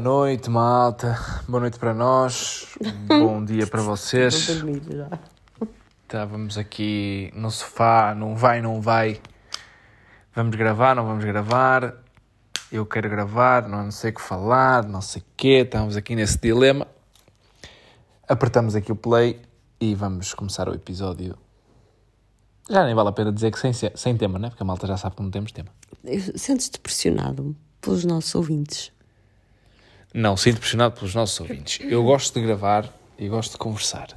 Boa noite, malta. Boa noite para nós. Bom dia para vocês. Vou dormir já. Estávamos aqui no sofá, não vai, não vai. Vamos gravar, não vamos gravar. Eu quero gravar, não sei o que falar, não sei o quê. Estamos aqui nesse dilema. Apertamos aqui o play e vamos começar o episódio. Já nem vale a pena dizer que sem, sem tema, né? Porque a malta já sabe que não temos tema. Sentes-te pressionado pelos nossos ouvintes? Não, sinto pressionado pelos nossos ouvintes. Eu gosto de gravar e gosto de conversar.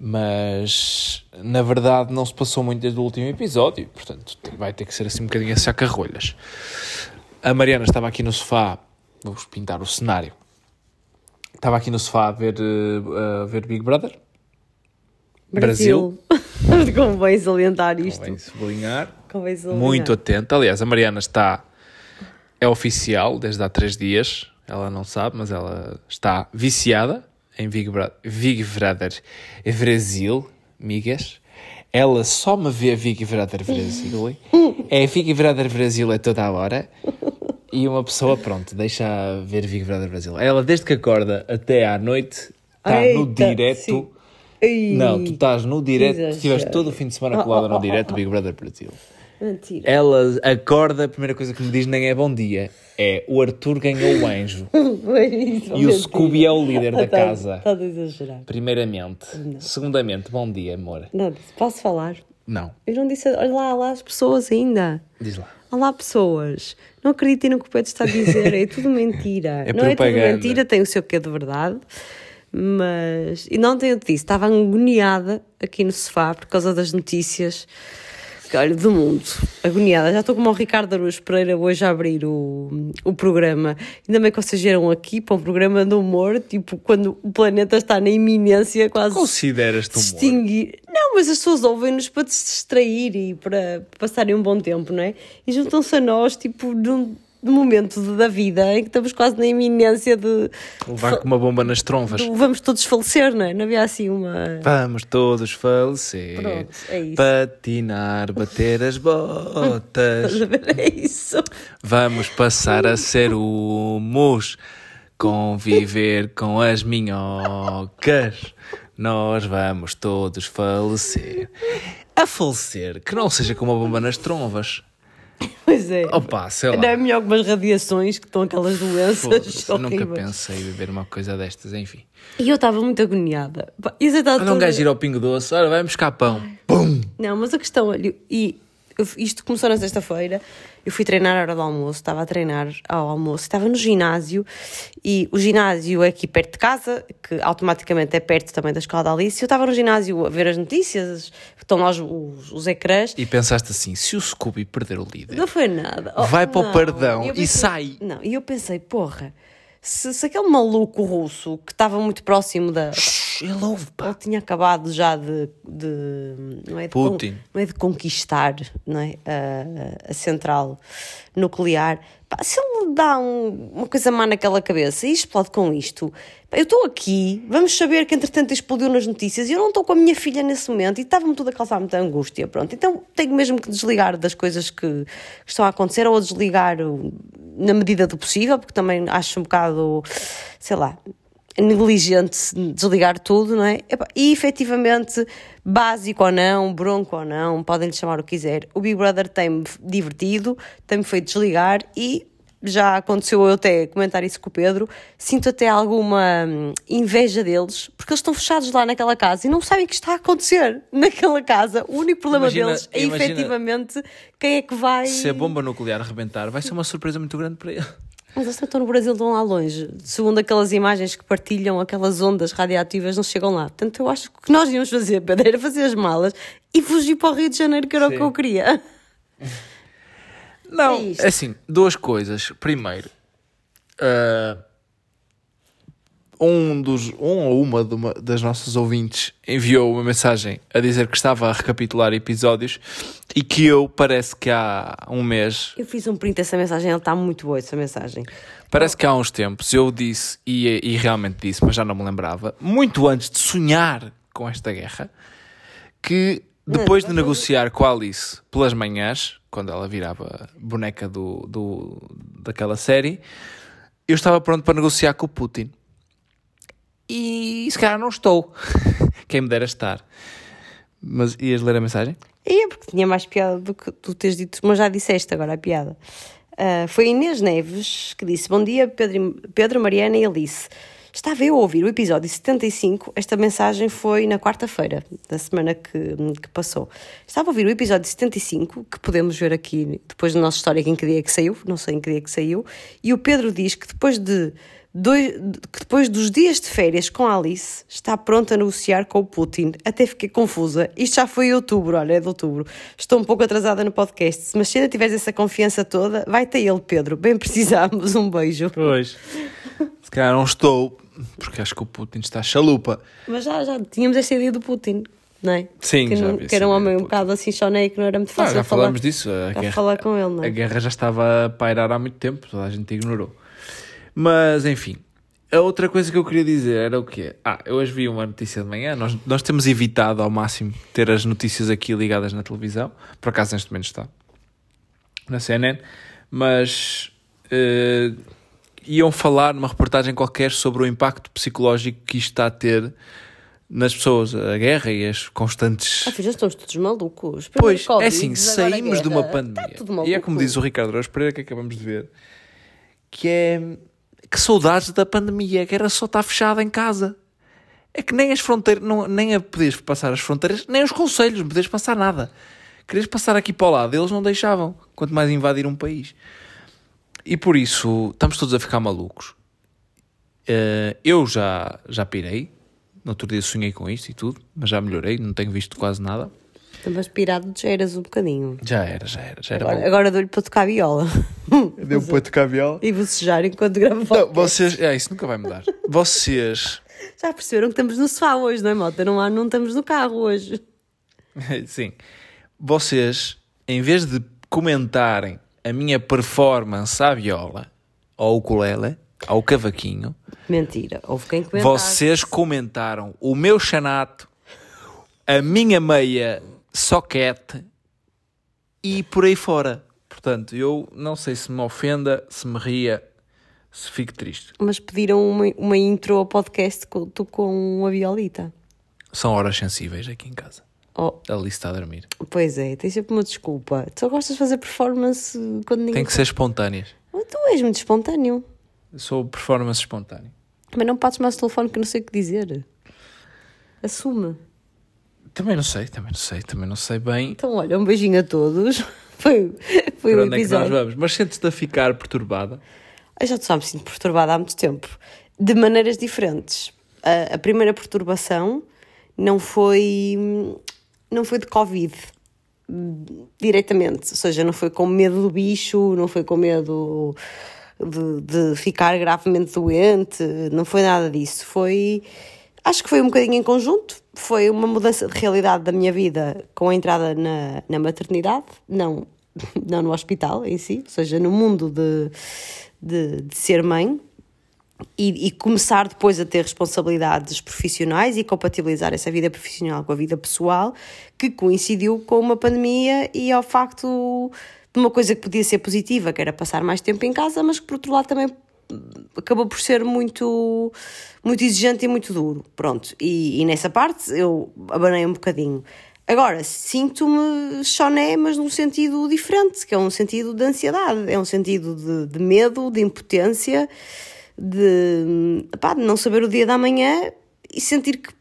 Mas, na verdade, não se passou muito desde o último episódio. Portanto, vai ter que ser assim um bocadinho a saca-rolhas. A Mariana estava aqui no sofá. Vou-vos pintar o cenário. Estava aqui no sofá a ver, eh, a ver Big Brother. Brasil. Como vais salientar isto? Convém sublinhar. Como vais salientar? Muito atenta. Aliás, a Mariana está. É oficial desde há três dias. Ela não sabe, mas ela está viciada em Big, Bra Big Brother Brasil, migas. Ela só me vê Big Brother Brasil. É Big Brother Brasil é toda a hora. E uma pessoa, pronto, deixa ver Big Brother Brasil. Ela, desde que acorda até à noite, está no direto. Não, tu estás no direto, estiveste todo o fim de semana colada no direto Big Brother Brasil. Mentira. Ela acorda, a primeira coisa que me diz nem é bom dia, é o Arthur ganhou o anjo. E o Scooby é o líder da casa. Estás a exagerar. Primeiramente. Segundamente, bom dia, amor. Não, posso falar? Não, Eu não disse. Olha lá, olha lá as pessoas ainda. diz lá. Olá, pessoas. Não acreditem no que o Pedro está a dizer. É tudo mentira. É não é tudo propaganda. mentira, tem o seu quê de verdade. Mas. E não tenho disse, estava agoniada aqui no sofá por causa das notícias. Olha, do mundo, agoniada. Já estou como o Ricardo Araújo Pereira hoje a abrir o, o programa. Ainda bem que vocês vieram aqui para um programa de humor, tipo, quando o planeta está na iminência, quase Consideras-te humor? extinguir. Não, mas as pessoas ouvem-nos para se distrair e para passarem um bom tempo, não é? E juntam-se a nós, tipo, num momento da vida em que estamos quase na iminência de, Levar com uma bomba nas trompas. de vamos todos falecer, não é? Não havia assim uma. Vamos todos falecer. Pronto, é isso. Patinar, bater as botas. É isso. Vamos passar a ser humus, conviver com as minhocas. Nós vamos todos falecer. A falecer, que não seja com uma bomba nas trombas. Pois é. Opa, sei Não é lá. melhor que umas radiações que estão aquelas doenças eu nunca pensei em viver uma coisa destas, enfim. E eu estava muito agoniada. E você está Olha um gajo ir ao pingo doce, olha, vai buscar pão. Pum! Não, mas a questão, olha, e eu- isto começou na sexta-feira, eu fui treinar à hora do almoço, estava a treinar ao almoço, estava no ginásio e o ginásio é aqui perto de casa, que automaticamente é perto também da escola da Alice, eu estava no ginásio a ver as notícias, estão lá os, os, os ecrãs, E pensaste assim, se o Scooby perder o líder, não foi nada. Oh, Vai para o não. perdão eu e sai. Não, e eu pensei, porra, se, se aquele maluco russo que estava muito próximo da, Shhh, ele ouve, pá. ele tinha acabado já de, de- não, é de Putin. con- não é de conquistar não é? A, a central nuclear. Pá, se ele dá um- uma coisa má naquela cabeça e explode com isto, pá, eu estou aqui, vamos saber que entretanto explodiu nas notícias e eu não estou com a minha filha nesse momento e estava-me tudo a causar muita angústia. Pronto, então tenho mesmo que desligar das coisas que, que estão a acontecer ou desligar o- na medida do possível, porque também acho um bocado, sei lá, negligente desligar tudo, não é? E efetivamente, básico ou não, bronco ou não, podem lhe chamar o que quiser. O Big Brother tem-me divertido, tem-me feito desligar e já aconteceu eu até comentar isso com o Pedro. Sinto até alguma hum, inveja deles, porque eles estão fechados lá naquela casa e não sabem o que está a acontecer naquela casa. O único problema Imagina- deles é imagina- efetivamente quem é que vai. Se a bomba nuclear rebentar, vai ser uma surpresa muito grande para ele. Mas eles estão no Brasil, estão lá longe. Segundo aquelas imagens que partilham, aquelas ondas radioativas não chegam lá. Portanto, eu acho que o que nós íamos fazer, Pedro, era fazer as malas e fugir para o Rio de Janeiro, que era o que Sim. eu queria. Não, É assim, duas coisas. Primeiro, ah, um, dos, um ou uma, uma das nossas ouvintes enviou uma mensagem a dizer que estava a recapitular episódios e que eu, parece que há um mês, Eu fiz um print dessa mensagem, ela está muito boa, essa mensagem. parece que há uns tempos, eu disse, e, e realmente disse, mas já não me lembrava, muito antes de sonhar com esta guerra, que depois de negociar com a Alice pelas manhãs, quando ela virava boneca do, do, daquela série, eu estava pronto para negociar com o Putin. E se calhar não estou. Quem me dera estar. Mas ias ler a mensagem? É porque tinha mais piada do que tu teres dito, mas já disseste agora a piada. Uh, foi Inês Neves que disse: Bom dia, Pedro, Pedro Mariana e Alice. Estava eu a ouvir o episódio 75. Esta mensagem foi na quarta-feira da semana que, que, passou. Estava a ouvir o episódio 75, que podemos ver aqui depois do nosso histórico em que dia que saiu, não sei em que dia que saiu. E o Pedro diz que depois de Dois, que depois dos dias de férias com a Alice está pronta a negociar com o Putin. Até fiquei confusa. Isto já foi em outubro, olha, é de outubro. Estou um pouco atrasada no podcast, mas se ainda tiveres essa confiança toda, vai ter ele, Pedro. Bem precisamos. Um beijo. Pois. Se calhar não estou, porque acho que o Putin está chalupa. Mas já, já tínhamos esta ideia do Putin. Não é? Sim, que, já não, vi que era um homem um do bocado assim choné que não era muito Ah, fácil já falar, falámos disso. A a guerra, falar com ele, não a é? guerra já estava a pairar há muito tempo, toda a gente ignorou. Mas, enfim, a outra coisa que eu queria dizer era o quê? Ah, eu hoje vi uma notícia de manhã. Nós, nós temos evitado ao máximo ter as notícias aqui ligadas na televisão. Por acaso, neste momento está na CNN. Mas eh, iam falar numa reportagem qualquer sobre o impacto psicológico que isto está a ter nas pessoas, a guerra e as constantes. Ah, filho, já estamos todos malucos. Primeiro Pois, Covid, é assim, saímos de uma pandemia. Está tudo e é como diz o Ricardo Rocha Pereira que acabamos de ver, que é que saudades da pandemia, que era só estar fechado em casa. É que nem as fronteiras, não, nem a poderes passar as fronteiras, nem os conselhos, não poderes passar nada. Querias passar aqui para o lado, eles não deixavam, quanto mais invadir um país. E por isso estamos todos a ficar malucos. Eh, eu já, já pirei, no outro dia sonhei com isto e tudo, mas já melhorei, não tenho visto quase nada. Mas pirado já eras um bocadinho. Já era, já era, já era Agora, agora dou-lhe para tocar viola. Deu para tocar viola. e bocejar enquanto gravo Não, vocês. É, isso nunca vai mudar. Vocês. Já perceberam que estamos no sofá hoje, não é, Mota? Não, há, não estamos no carro hoje. Sim. Vocês, em vez de comentarem a minha performance à viola, ao ukulele, ao cavaquinho, Mentira. Houve quem comentasse. vocês comentaram o meu chanato, a minha meia soquete e por aí fora. Portanto, eu não sei se me ofenda, se me ria, se fico triste. Mas pediram uma, uma intro ao podcast com, tu com a violita. São horas sensíveis aqui em casa. Oh, A Alice está a dormir. pois é, tens sempre uma desculpa. Tu só gostas de fazer performance quando ninguém. Tem que ser espontâneas. Tu és muito espontâneo. Sou performance espontâneo. Mas não passes mais o telefone que não sei o que dizer. Assume. Também não sei, também não sei, também não sei bem Então, olha, um beijinho a todos. Foi, foi para o onde é que nós episódio. vamos. Mas sentes-te a ficar perturbada? Eu já só me sinto perturbada há muito tempo, de maneiras diferentes. A, a primeira perturbação não foi, não foi de Covid diretamente, ou seja, não foi com medo do bicho, não foi com medo de, de ficar gravemente doente, não foi nada disso. Foi, acho que foi um bocadinho em conjunto, foi uma mudança de realidade da minha vida com a entrada na, na maternidade, não, não no hospital em si, ou seja, no mundo de, de, de ser mãe. E, e começar depois a ter responsabilidades profissionais e compatibilizar essa vida profissional com a vida pessoal, que coincidiu com uma pandemia e ao facto de uma coisa que podia ser positiva, que era passar mais tempo em casa, mas que por outro lado também acabou por ser muito, muito exigente e muito duro. Pronto, e, e nessa parte eu abanei um bocadinho. Agora, sinto-me choné, mas num sentido diferente, que é um sentido de ansiedade, é um sentido de, de medo, de impotência, de, pá, de não saber o dia da manhã e sentir que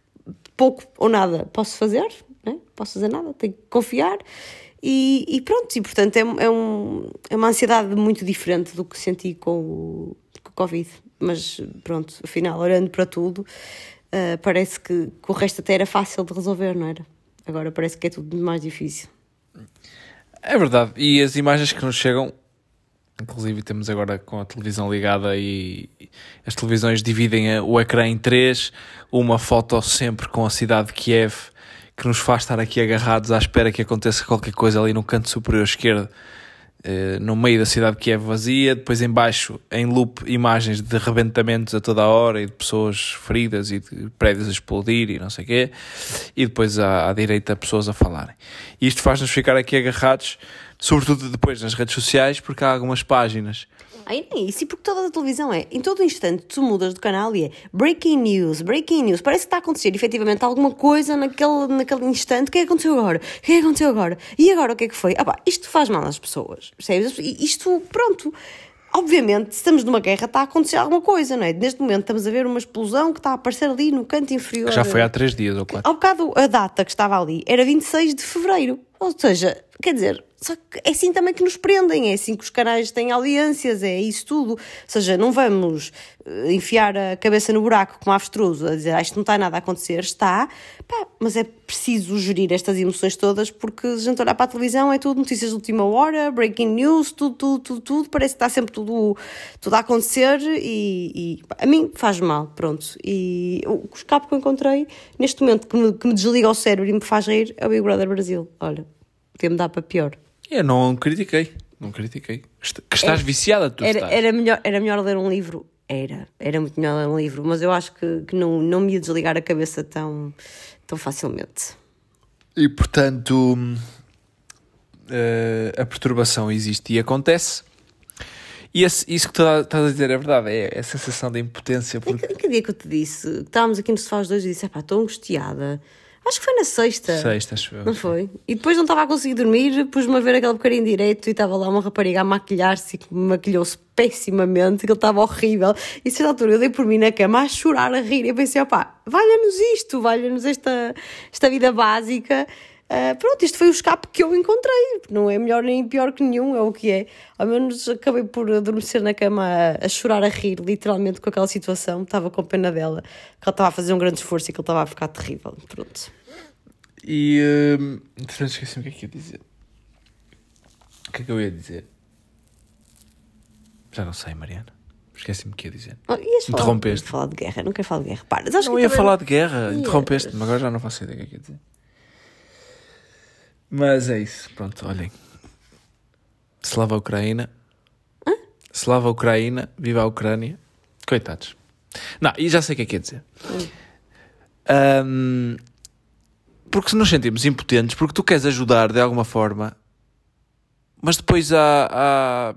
pouco ou nada posso fazer, né? posso fazer nada, tenho que confiar e, e pronto, e portanto é, é, um, é uma ansiedade muito diferente do que senti com o Covid, mas pronto, afinal, olhando para tudo, uh, parece que, que o resto até era fácil de resolver, não era? Agora parece que é tudo mais difícil. É verdade. E as imagens que nos chegam, inclusive temos agora com a televisão ligada e as televisões dividem o ecrã em três, uma foto sempre com a cidade de Kiev, que nos faz estar aqui agarrados à espera que aconteça qualquer coisa ali no canto superior esquerdo, eh, no meio da cidade de Kiev vazia, depois em baixo, em loop, imagens de rebentamentos a toda a hora e de pessoas feridas e de prédios a explodir e não sei o quê, e depois à, à direita pessoas a falarem. E isto faz-nos ficar aqui agarrados Sobretudo depois nas redes sociais, porque há algumas páginas. Aí nem isso, e porque toda a televisão é, em todo instante tu mudas de canal e é breaking news, breaking news, parece que está a acontecer efetivamente alguma coisa naquele, naquele instante, o que é que aconteceu agora? O que é que aconteceu agora? E agora o que é que foi? Ah pá, isto faz mal às pessoas, percebes? Isto, pronto, obviamente, se estamos numa guerra, está a acontecer alguma coisa, não é? Neste momento estamos a ver uma explosão que está a aparecer ali no canto inferior. Já foi há três dias ou quatro. Ao bocado, a data que estava ali era 26 de fevereiro. Ou seja, quer dizer, só que é assim também que nos prendem, é assim que os canais têm audiências, é isso tudo. Ou seja, não vamos eh, enfiar a cabeça no buraco como avestruz a dizer ah, isto não está nada a acontecer, está, pá, mas é preciso gerir estas emoções todas porque se a gente olhar para a televisão é tudo notícias de última hora, breaking news, tudo, tudo, tudo, tudo parece que está sempre tudo, tudo a acontecer e, e a mim faz mal, pronto. E o escape que eu encontrei neste momento que me, que me desliga o cérebro e me faz rir é o Big Brother Brasil. Olha, podia-me dar para pior. Eu não critiquei, não critiquei. Que estás É, viciada, tu Era, estás. era, melhor, era melhor ler um livro? Era, era muito melhor ler um livro, mas eu acho que, que não, não me ia desligar a cabeça tão, tão facilmente. E portanto, eh, a perturbação existe e acontece. E esse- isso que tu estás a dizer é verdade, é a sensação de impotência. Porque Que, que dia que eu te disse? que Estávamos aqui no sofá os dois e disse: pá, estou angustiada. Acho que foi na sexta. sexta, acho eu. Não foi? E depois não estava a conseguir dormir, pus-me a ver aquele bocadinho direito e estava lá uma rapariga a maquilhar-se e que maquilhou-se pessimamente, que ele estava horrível. E a certa altura eu dei por mim na cama a chorar, a rir. E eu pensei, opá, valha-nos isto, valha-nos esta, esta vida básica. Ah, pronto, isto foi o escape que eu encontrei. Não é melhor nem pior que nenhum, é o que é. Ao menos acabei por adormecer na cama a, a chorar, a rir, literalmente com aquela situação. Estava com pena dela, que ela estava a fazer um grande esforço e que ele estava a ficar terrível. Pronto. E hum, entretanto esqueci-me o que é que ia dizer. O que é que eu ia dizer? Já não sei, Mariana. Esqueci-me o que ia dizer. Oh, ias falar, Interrompeste. ias falar de guerra, não quero falar de guerra. Para, Não ia também- falar de guerra, interrompeste-me, agora já não faço ideia do que é que ia dizer. Mas é isso, pronto, olhem. Slava a Ucraína. Slava a Ucraína, viva a Ucrânia. Coitados. Não, e já sei o que é que ia dizer. Ahm, porque se nos sentimos impotentes, porque tu queres ajudar de alguma forma, mas depois há, há-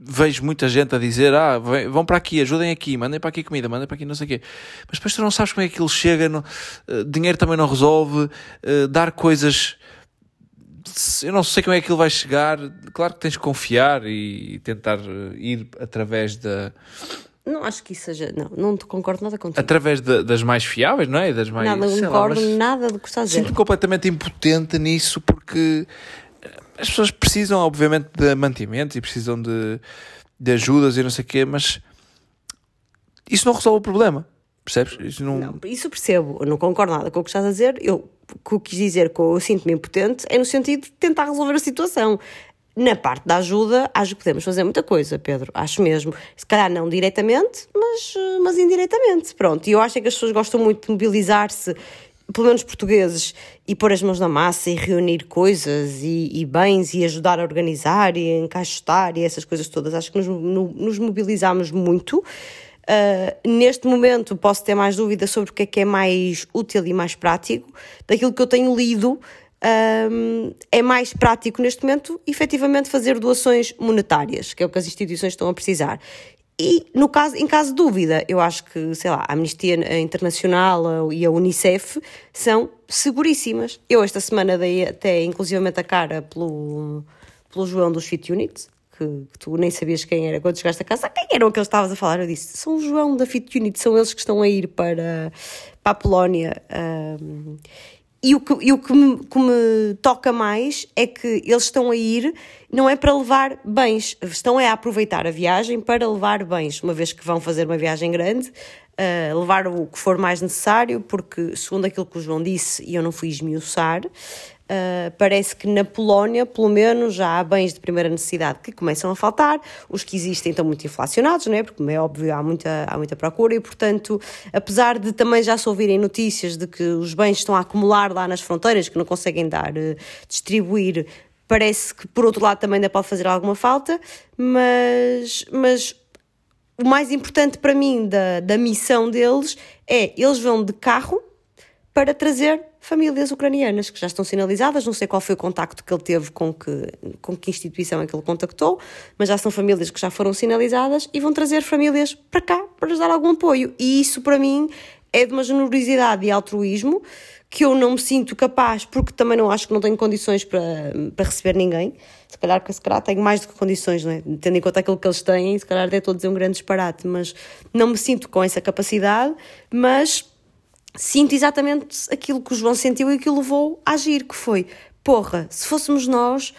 vejo muita gente a dizer: ah, vem- vão para aqui, ajudem aqui, mandem para aqui comida, mandem para aqui não sei o quê. Mas depois tu não sabes como é que aquilo chega, não- eh, dinheiro também não resolve, eh, dar coisas. Eu não sei como é que aquilo vai chegar. Claro que tens que confiar e tentar eh, ir através da. Não acho que isso seja. Não, não te concordo nada contigo. através da- das mais fiáveis, não é? Das mais, nada lá, concordo, mas- nada do que estás a dizer. Sinto-me completamente impotente nisso porque eh, as pessoas precisam, obviamente, de mantimentos e precisam de, de ajudas e não sei o quê, mas isso não resolve o problema. Percebes? Isso não... Não, isso percebo, eu não concordo nada com o que estás a dizer. Eu, o que quis dizer com eu sinto-me impotente é no sentido de tentar resolver a situação. Na parte da ajuda, acho que podemos fazer muita coisa, Pedro. Acho mesmo. Se calhar não diretamente, mas, eh, mas indiretamente. Pronto. E eu acho é que as pessoas gostam muito de mobilizar-se, pelo menos portugueses, e pôr as mãos na massa e reunir coisas e, e bens e ajudar a organizar e encaixotar e essas coisas todas. Acho que nos, no- nos mobilizamos muito. Uh, neste momento posso ter mais dúvidas sobre o que é que é mais útil e mais prático. Daquilo que eu tenho lido, um, é mais prático neste momento, efetivamente, fazer doações monetárias, que é o que as instituições estão a precisar. E no caso, em caso de dúvida, eu acho que, sei lá, a Amnistia Internacional e a Unicef são seguríssimas. Eu esta semana dei até inclusivamente a cara pelo, pelo João dos Fit Units, que, que tu nem sabias quem era quando chegaste a casa. Quem eram aqueles que estavas a falar? Eu disse, são o João da Fit Unit, são eles que estão a ir para, para a Polónia. um, e o, que, e o que, me, que me toca mais é que eles estão a ir, não é para levar bens, estão a aproveitar a viagem para levar bens, uma vez que vão fazer uma viagem grande, uh, levar o que for mais necessário, porque, segundo aquilo que o João disse, e eu não fui esmiuçar, Uh, parece que na Polónia, pelo menos, já há bens de primeira necessidade que começam a faltar, os que existem estão muito inflacionados, não é? porque, como é óbvio, há muita, há muita procura e, portanto, apesar de também já se ouvirem notícias de que os bens estão a acumular lá nas fronteiras, que não conseguem dar, uh, distribuir, parece que, por outro lado, também ainda pode fazer alguma falta, mas, mas o mais importante para mim da, da missão deles é eles vão de carro para trazer famílias ucranianas que já estão sinalizadas. Não sei qual foi o contacto que ele teve com que, com que instituição é que ele contactou, mas já são famílias que já foram sinalizadas e vão trazer famílias para cá para lhes dar algum apoio. E isso, para mim, é de uma generosidade e altruísmo que eu não me sinto capaz, porque também não acho que não tenho condições para, para receber ninguém. Se calhar, se calhar tenho mais do que condições, não é? tendo em conta aquilo que eles têm, se calhar até estou a dizer um grande disparate, mas não me sinto com essa capacidade, mas sinto exatamente aquilo que o João sentiu e que o levou a agir, que foi, porra, se fôssemos nós,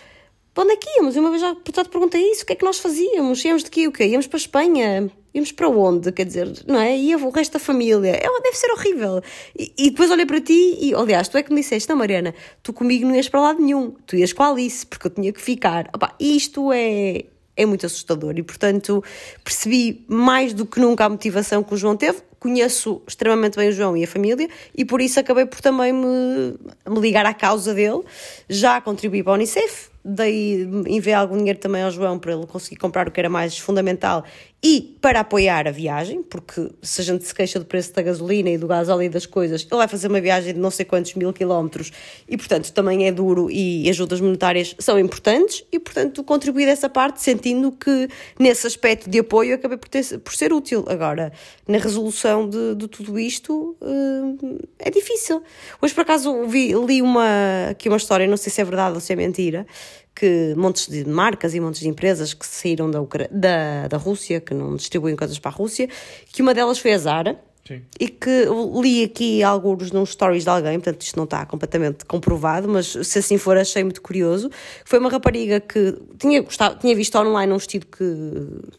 para onde é que íamos? Eu uma vez já portanto, perguntei isso, o que é que nós fazíamos? Íamos de quê? O quê? Íamos para a Espanha? Íamos para onde? Quer dizer, não é? Ia o resto da família. É, deve ser horrível. E, e, depois olhei para ti e, aliás, tu é que me disseste, não, Mariana, tu comigo não ias para lado nenhum. Tu ias com a Alice, porque eu tinha que ficar. Opa, isto é, é muito assustador e, portanto, percebi mais do que nunca a motivação que o João teve. Conheço extremamente bem o João e a família e por isso acabei por também me, me ligar à causa dele. Já contribuí para a Unicef, dei, enviei algum dinheiro também ao João para ele conseguir comprar o que era mais fundamental e para apoiar a viagem, porque se a gente se queixa do preço da gasolina e do gás e das coisas, ele vai fazer uma viagem de não sei quantos mil quilómetros e, portanto, também é duro e ajudas monetárias são importantes e, portanto, contribuí dessa parte sentindo que nesse aspecto de apoio acabei por, ter, por ser útil. Agora, na resolução de, de tudo isto uh, é difícil. Hoje, por acaso, vi, li uma, aqui uma história, não sei se é verdade ou se é mentira, que montes de marcas e montes de empresas que saíram da, da, da Rússia, que não distribuem coisas para a Rússia, que uma delas foi a Zara. Sim. E que li aqui alguns nos stories de alguém, portanto isto não está completamente comprovado, mas se assim for achei muito curioso. Foi uma rapariga que tinha, gostado, tinha visto online um vestido que,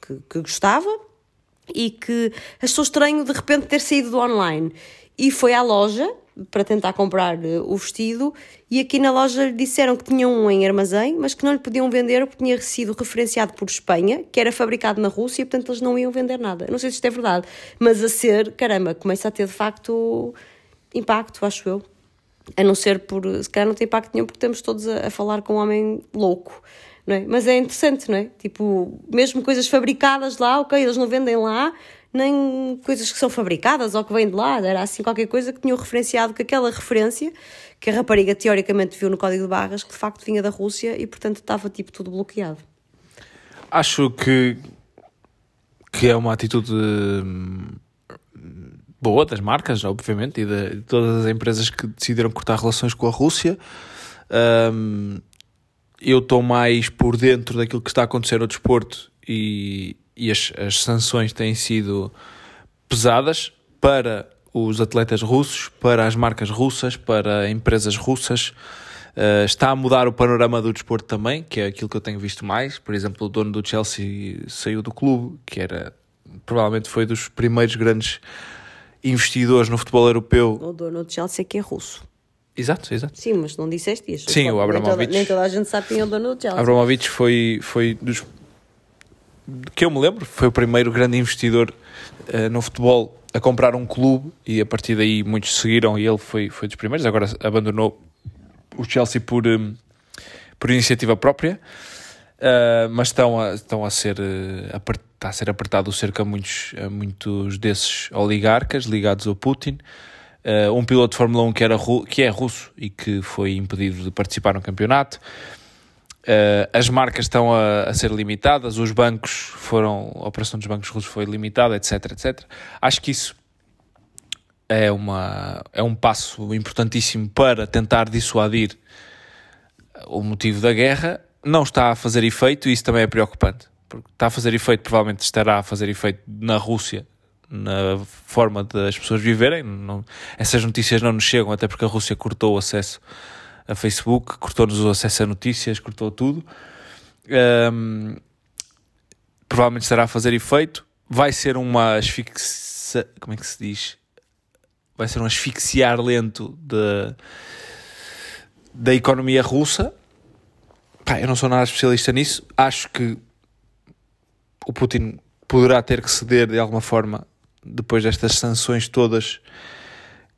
que, que gostava e que achou estranho de repente ter saído do online. E foi à loja para tentar comprar eh, o vestido e aqui na loja lhe disseram que tinham um em armazém, mas que não lhe podiam vender porque tinha sido referenciado por Espanha, que era fabricado na Rússia, e portanto eles não iam vender nada. Não sei se isto é verdade, mas a ser, caramba, começa a ter de facto impacto, acho eu. A não ser por, se calhar não tem impacto nenhum porque estamos todos a, a falar com um homem louco. Não é? Mas é interessante, não é? Tipo, mesmo coisas fabricadas lá, ok, eles não vendem lá, nem coisas que são fabricadas ou que vêm de lá, era assim qualquer coisa que tinham referenciado que aquela referência que a rapariga teoricamente viu no código de barras que de facto vinha da Rússia e portanto estava tipo tudo bloqueado. Acho que, que é uma atitude hum, boa das marcas, obviamente, e de, todas as empresas que decidiram cortar relações com a Rússia. Um, eu estou mais por dentro daquilo que está a acontecer no desporto e, e as, as sanções têm sido pesadas para os atletas russos, para as marcas russas, para empresas russas. Uh, está a mudar o panorama do desporto também, que é aquilo que eu tenho visto mais. Por exemplo, o dono do Chelsea saiu do clube, que era provavelmente foi dos primeiros grandes investidores no futebol europeu. O dono do Chelsea que é russo. Exato, exato. Sim, mas não disseste isso. Sim, o Abramovich. Nem toda, nem toda a gente sabe quem é o dono do Chelsea. Abramovich foi, foi dos que eu me lembro, foi o primeiro grande investidor uh, no futebol a comprar um clube e a partir daí muitos seguiram e ele foi, foi dos primeiros. Agora abandonou o Chelsea por, um, por iniciativa própria, uh, mas estão a, estão a ser, uh, está a ser apertado o cerco a muitos, a muitos desses oligarcas ligados ao Putin. Uh, um piloto de Fórmula 1 que, era, que é russo e que foi impedido de participar no campeonato. Uh, as marcas estão a, a, ser limitadas, os bancos foram, a operação dos bancos russos foi limitada, etc, etc. Acho que isso é, uma, é um passo importantíssimo para tentar dissuadir o motivo da guerra. Não está a fazer efeito e isso também é preocupante. Porque está a fazer efeito, provavelmente estará a fazer efeito na Rússia, na forma das pessoas viverem. Não, essas notícias não nos chegam, até porque a Rússia cortou o acesso a Facebook, cortou-nos o acesso a notícias, cortou tudo. Um, provavelmente estará a fazer efeito. Vai ser uma asfixia. Como é que se diz? Vai ser um asfixiar lento de, da economia russa. Pá, eu não sou nada especialista nisso. Acho que o Putin poderá ter que ceder de alguma forma depois destas sanções todas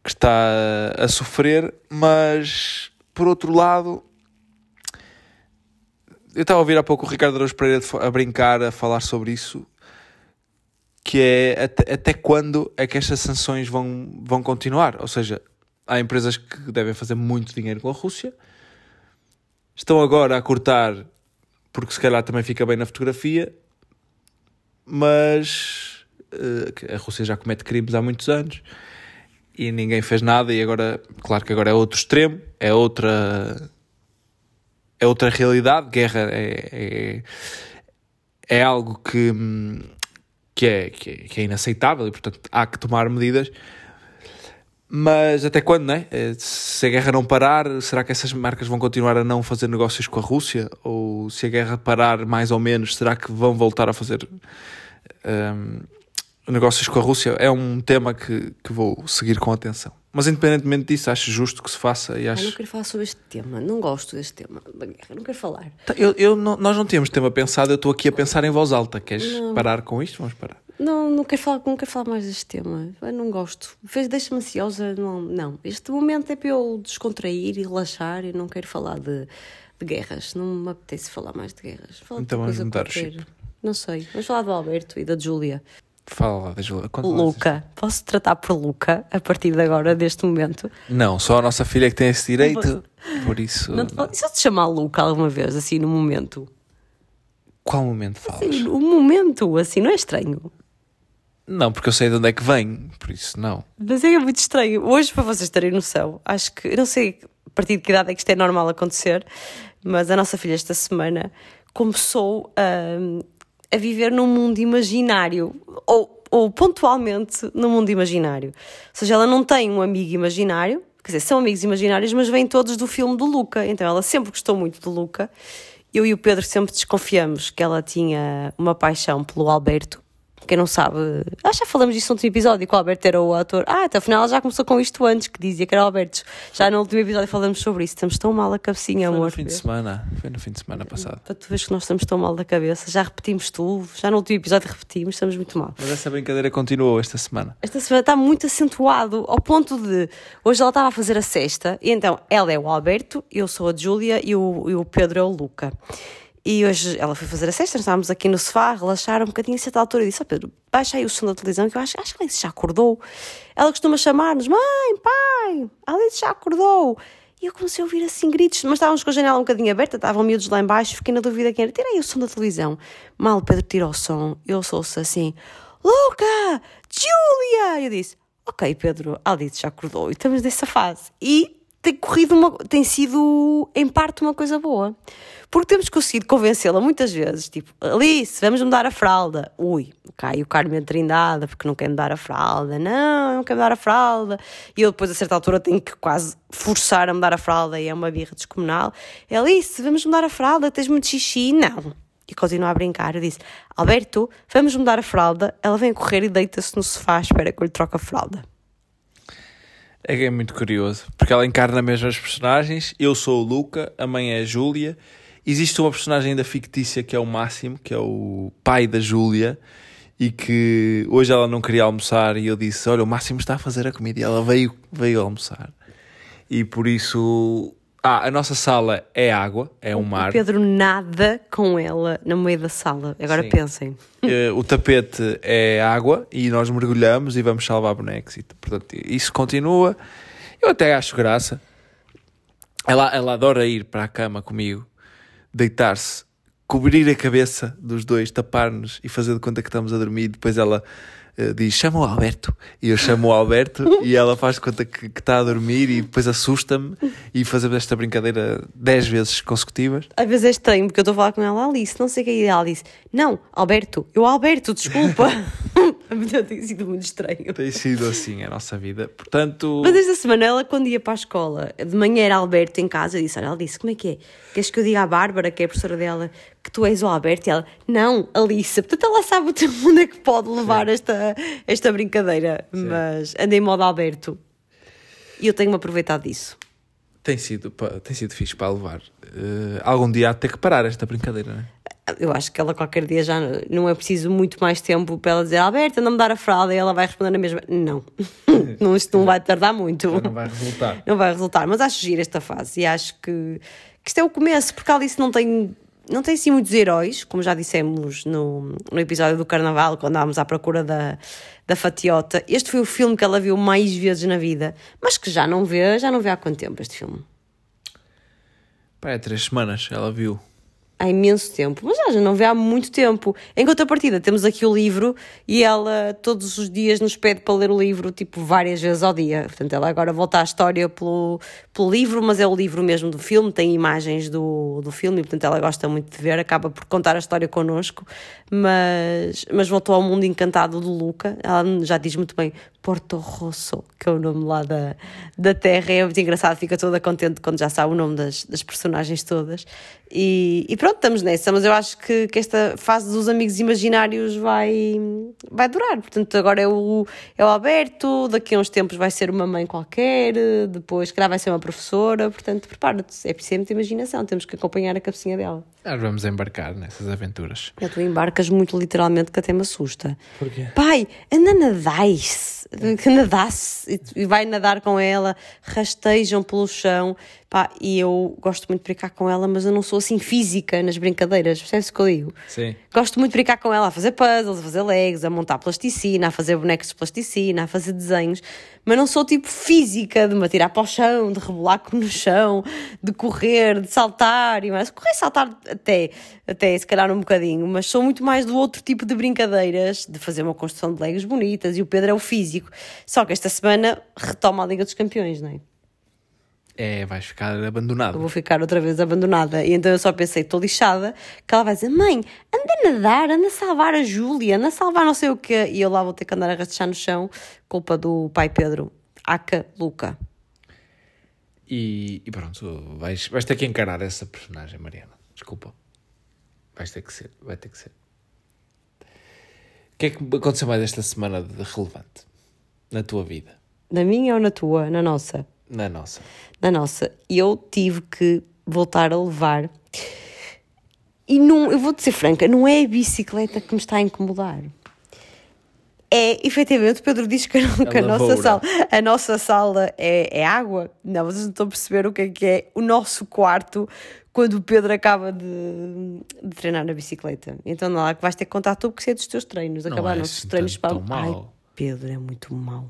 que está a sofrer, mas por outro lado, eu estava a ouvir há pouco o Ricardo Araújo Pereira a brincar, a falar sobre isso, que é até, até quando é que estas sanções vão, vão continuar? Ou seja, há empresas que devem fazer muito dinheiro com a Rússia. Estão agora a cortar, porque se calhar também fica bem na fotografia, mas uh, a Rússia já comete crimes há muitos anos e ninguém fez nada e agora, claro que agora é outro extremo, é outra é outra realidade, guerra é, é, é algo que, que, é, que, é, que é inaceitável e portanto há que tomar medidas mas até quando, né? Se a guerra não parar, será que essas marcas vão continuar a não fazer negócios com a Rússia? Ou se a guerra parar mais ou menos, será que vão voltar a fazer um, negócios com a Rússia? É um tema que, que vou seguir com atenção. Mas independentemente disso, acho justo que se faça e acho... Eu não quero falar sobre este tema, não gosto deste tema da guerra, não quero falar. Tá, eu, eu não, nós não temos tema pensado, eu estou aqui a pensar em voz alta. Queres não. parar com isto? Vamos parar. Não, não quero falar, não quero falar mais deste tema. Eu não gosto. Deixa-me ansiosa. Não, não. Este momento é para eu descontrair e relaxar e não quero falar de, de guerras. Não me apetece falar mais de guerras. Falar então vamos mudar o chip. Não sei. Vamos falar do Alberto e da Júlia. Fala Júlia. Luca. Posso tratar por Luca a partir de agora, deste momento? Não, só a nossa filha que tem esse direito. Por isso. Não, não. Se eu te chamar Luca alguma vez, assim, no momento. Qual momento falas? Assim, o momento, assim, não é estranho. Não, porque eu sei de onde é que vem, por isso não. Mas é muito estranho. Hoje, para vocês terem noção, acho que, não sei a partir de que idade é que isto é normal acontecer, mas a nossa filha esta semana começou a, a viver num mundo imaginário, ou, ou pontualmente no mundo imaginário. Ou seja, ela não tem um amigo imaginário, quer dizer, são amigos imaginários, mas vêm todos do filme do Luca. Então ela sempre gostou muito do Luca. Eu e o Pedro sempre desconfiamos que ela tinha uma paixão pelo Alberto quem não sabe, ah, já falamos disso no último episódio, que o Alberto era o ator. Ah, até afinal ela já começou com isto antes, que dizia que era o Alberto. Já no último episódio falamos sobre isso. Estamos tão mal a cabecinha, Foi amor. Foi no fim de semana. Foi no fim de semana passado. Para tu veres que nós estamos tão mal da cabeça. Já repetimos tudo. Já no último episódio repetimos. Estamos muito mal. Mas essa brincadeira continuou esta semana. Esta semana está muito acentuado, ao ponto de. Hoje ela estava a fazer a sexta, e então ela é o Alberto, eu sou a Júlia e o, e o Pedro é o Luca. E hoje ela foi fazer a sexta, estávamos aqui no sofá, relaxar um bocadinho a certa altura. E disse: Ó oh Pedro, baixa aí o som da televisão, que eu acho, acho que a Alice já acordou. Ela costuma chamar-nos: Mãe, pai, a Alice já acordou. E eu comecei a ouvir assim gritos, mas estávamos com a janela um bocadinho aberta, estavam miúdos lá embaixo, fiquei na dúvida quem era. Tirei o som da televisão. Mal o Pedro tirou o som, eu sou-se assim: Luca, Júlia! Eu disse: Ok, Pedro, Alice já acordou e estamos nessa fase. E tem corrido uma, tem sido em parte uma coisa boa. Porque temos conseguido convencê-la muitas vezes, tipo, Alice, vamos mudar a fralda. Ui, cai o Carmen Trindade porque não quer mudar a fralda. Não, não quer mudar a fralda. E eu depois, a certa altura, tenho que quase forçar a mudar a fralda e é uma birra descomunal. Alice, vamos mudar a fralda, tens muito xixi. Não. E continua a brincar. Eu disse, Alberto, vamos mudar a fralda. Ela vem correr e deita-se no sofá, espera que eu lhe troque a fralda. É, é muito curioso, porque ela encarna mesmo as personagens. Eu sou o Luca, a mãe é a Júlia Existe uma personagem ainda fictícia que é o Máximo, que é o pai da Júlia, e que hoje ela não queria almoçar e eu disse: Olha, o Máximo está a fazer a comida e ela veio, veio almoçar. E por isso. Ah, a nossa sala é água, é um mar. O Pedro nada com ela no meio da sala. Agora Sim. pensem. Uh, o tapete é água e nós mergulhamos e vamos salvar bonecos. E, portanto, isso continua. Eu até acho graça. Ela, ela adora ir para a cama comigo deitar-se, cobrir a cabeça dos dois, tapar-nos e fazer de conta que estamos a dormir. Depois ela uh, diz: chama o Alberto. E eu chamo o Alberto e ela faz conta que, está a dormir e depois assusta-me. E fazemos esta brincadeira 10 vezes consecutivas. Às vezes é estranho porque eu estou a falar com ela, Alice, não sei o que é. Ela disse: Não, Alberto, eu, Alberto, desculpa. tem sido muito estranho. Tem sido assim a nossa vida. Portanto. Mas esta semana ela, quando ia para a escola, de manhã era Alberto em casa, eu disse: Olha, ela disse: Como é que é? Queres que eu diga à Bárbara, que é a professora dela, que tu és o Alberto? E ela: Não, Alice. Portanto, ela sabe até onde é que pode levar esta, esta brincadeira. Sim. Mas andei em modo Alberto. E eu tenho-me aproveitado disso. Tem sido, tem sido fixe para levar. Uh, algum dia há de ter que parar esta brincadeira, não é? Eu acho que ela qualquer dia já não é preciso muito mais tempo para ela dizer Alberta, não me dar a fralda e ela vai responder na mesma. Não, não isto não vai tardar muito. não vai resultar. Não vai resultar, mas acho giro esta fase e acho que, que isto é o começo, porque Alice não tem não tem assim muitos heróis, como já dissemos no, no episódio do Carnaval, quando andávamos à procura da, da Fatiota. Este foi o filme que ela viu mais vezes na vida, mas que já não vê, já não vê há quanto tempo este filme? Pá, é três semanas, ela viu. Há imenso tempo, mas já não vê há muito tempo. Em contrapartida, temos aqui o livro e ela todos os dias nos pede para ler o livro, tipo, várias vezes ao dia. Portanto, ela agora volta à história pelo, pelo livro, mas é o livro mesmo do filme, tem imagens do, do filme e, portanto, ela gosta muito de ver, acaba por contar a história connosco, mas, mas voltou ao mundo encantado do Luca. Ela já diz muito bem Porto Rosso, que é o nome lá da, da terra. É muito engraçado, fica toda contente quando já sabe o nome das, das personagens todas. E, e pronto, estamos nessa, mas eu acho que, que esta fase dos amigos imaginários vai, vai durar. Portanto, agora é o, é o Alberto, daqui a uns tempos vai ser uma mãe qualquer, depois, calhar, vai ser uma professora. Portanto, prepara-te, é preciso muita imaginação, temos que acompanhar a cabecinha dela. Nós vamos embarcar nessas aventuras. Já tu embarcas muito literalmente, que até me assusta. Porquê? Pai, anda nadais, que nadasse e vai nadar com ela, rastejam pelo chão. Pá, e eu gosto muito de brincar com ela, mas eu não sou assim física nas brincadeiras, percebes o que eu digo? Sim. Gosto muito de brincar com ela a fazer puzzles, a fazer legs, a montar plasticina, a fazer bonecos de plasticina, a fazer desenhos, mas não sou tipo física de me atirar para o chão, de rebolar no chão, de correr, de saltar e mais. Correr e saltar até, até se calhar um bocadinho, mas sou muito mais do outro tipo de brincadeiras, de fazer uma construção de legos bonitas e o Pedro é o físico. Só que esta semana retoma a Liga dos Campeões, não é? É, vais ficar Eu abandonado. vou ficar outra vez abandonada. E então eu só pensei, estou lixada, que ela vai dizer: Mãe, anda a nadar, anda a salvar a Júlia, anda a salvar não sei o quê. E eu lá vou ter que andar a rastejar no chão, culpa do pai Pedro. Aca Luca. E, e pronto, vais, vais ter que encarar essa personagem, Mariana. Desculpa. Vais ter que ser, vai ter que ser. O que é que aconteceu mais esta semana de relevante na tua vida? Na minha ou na tua? Na nossa? Na nossa. Na nossa. E eu tive que voltar a levar. E não, eu vou-te ser franca, não é a bicicleta que me está a incomodar. É, efetivamente, o Pedro diz que, a- que a, nossa sala, a nossa sala é, é água. Não, vocês não estão a perceber o que é que é o nosso quarto quando o Pedro acaba de, de treinar na bicicleta. Então, não lá que vais ter que contar tu porque sei dos teus treinos. Não Acabaram é os assim treinos para. Ai. Pedro, é muito mau.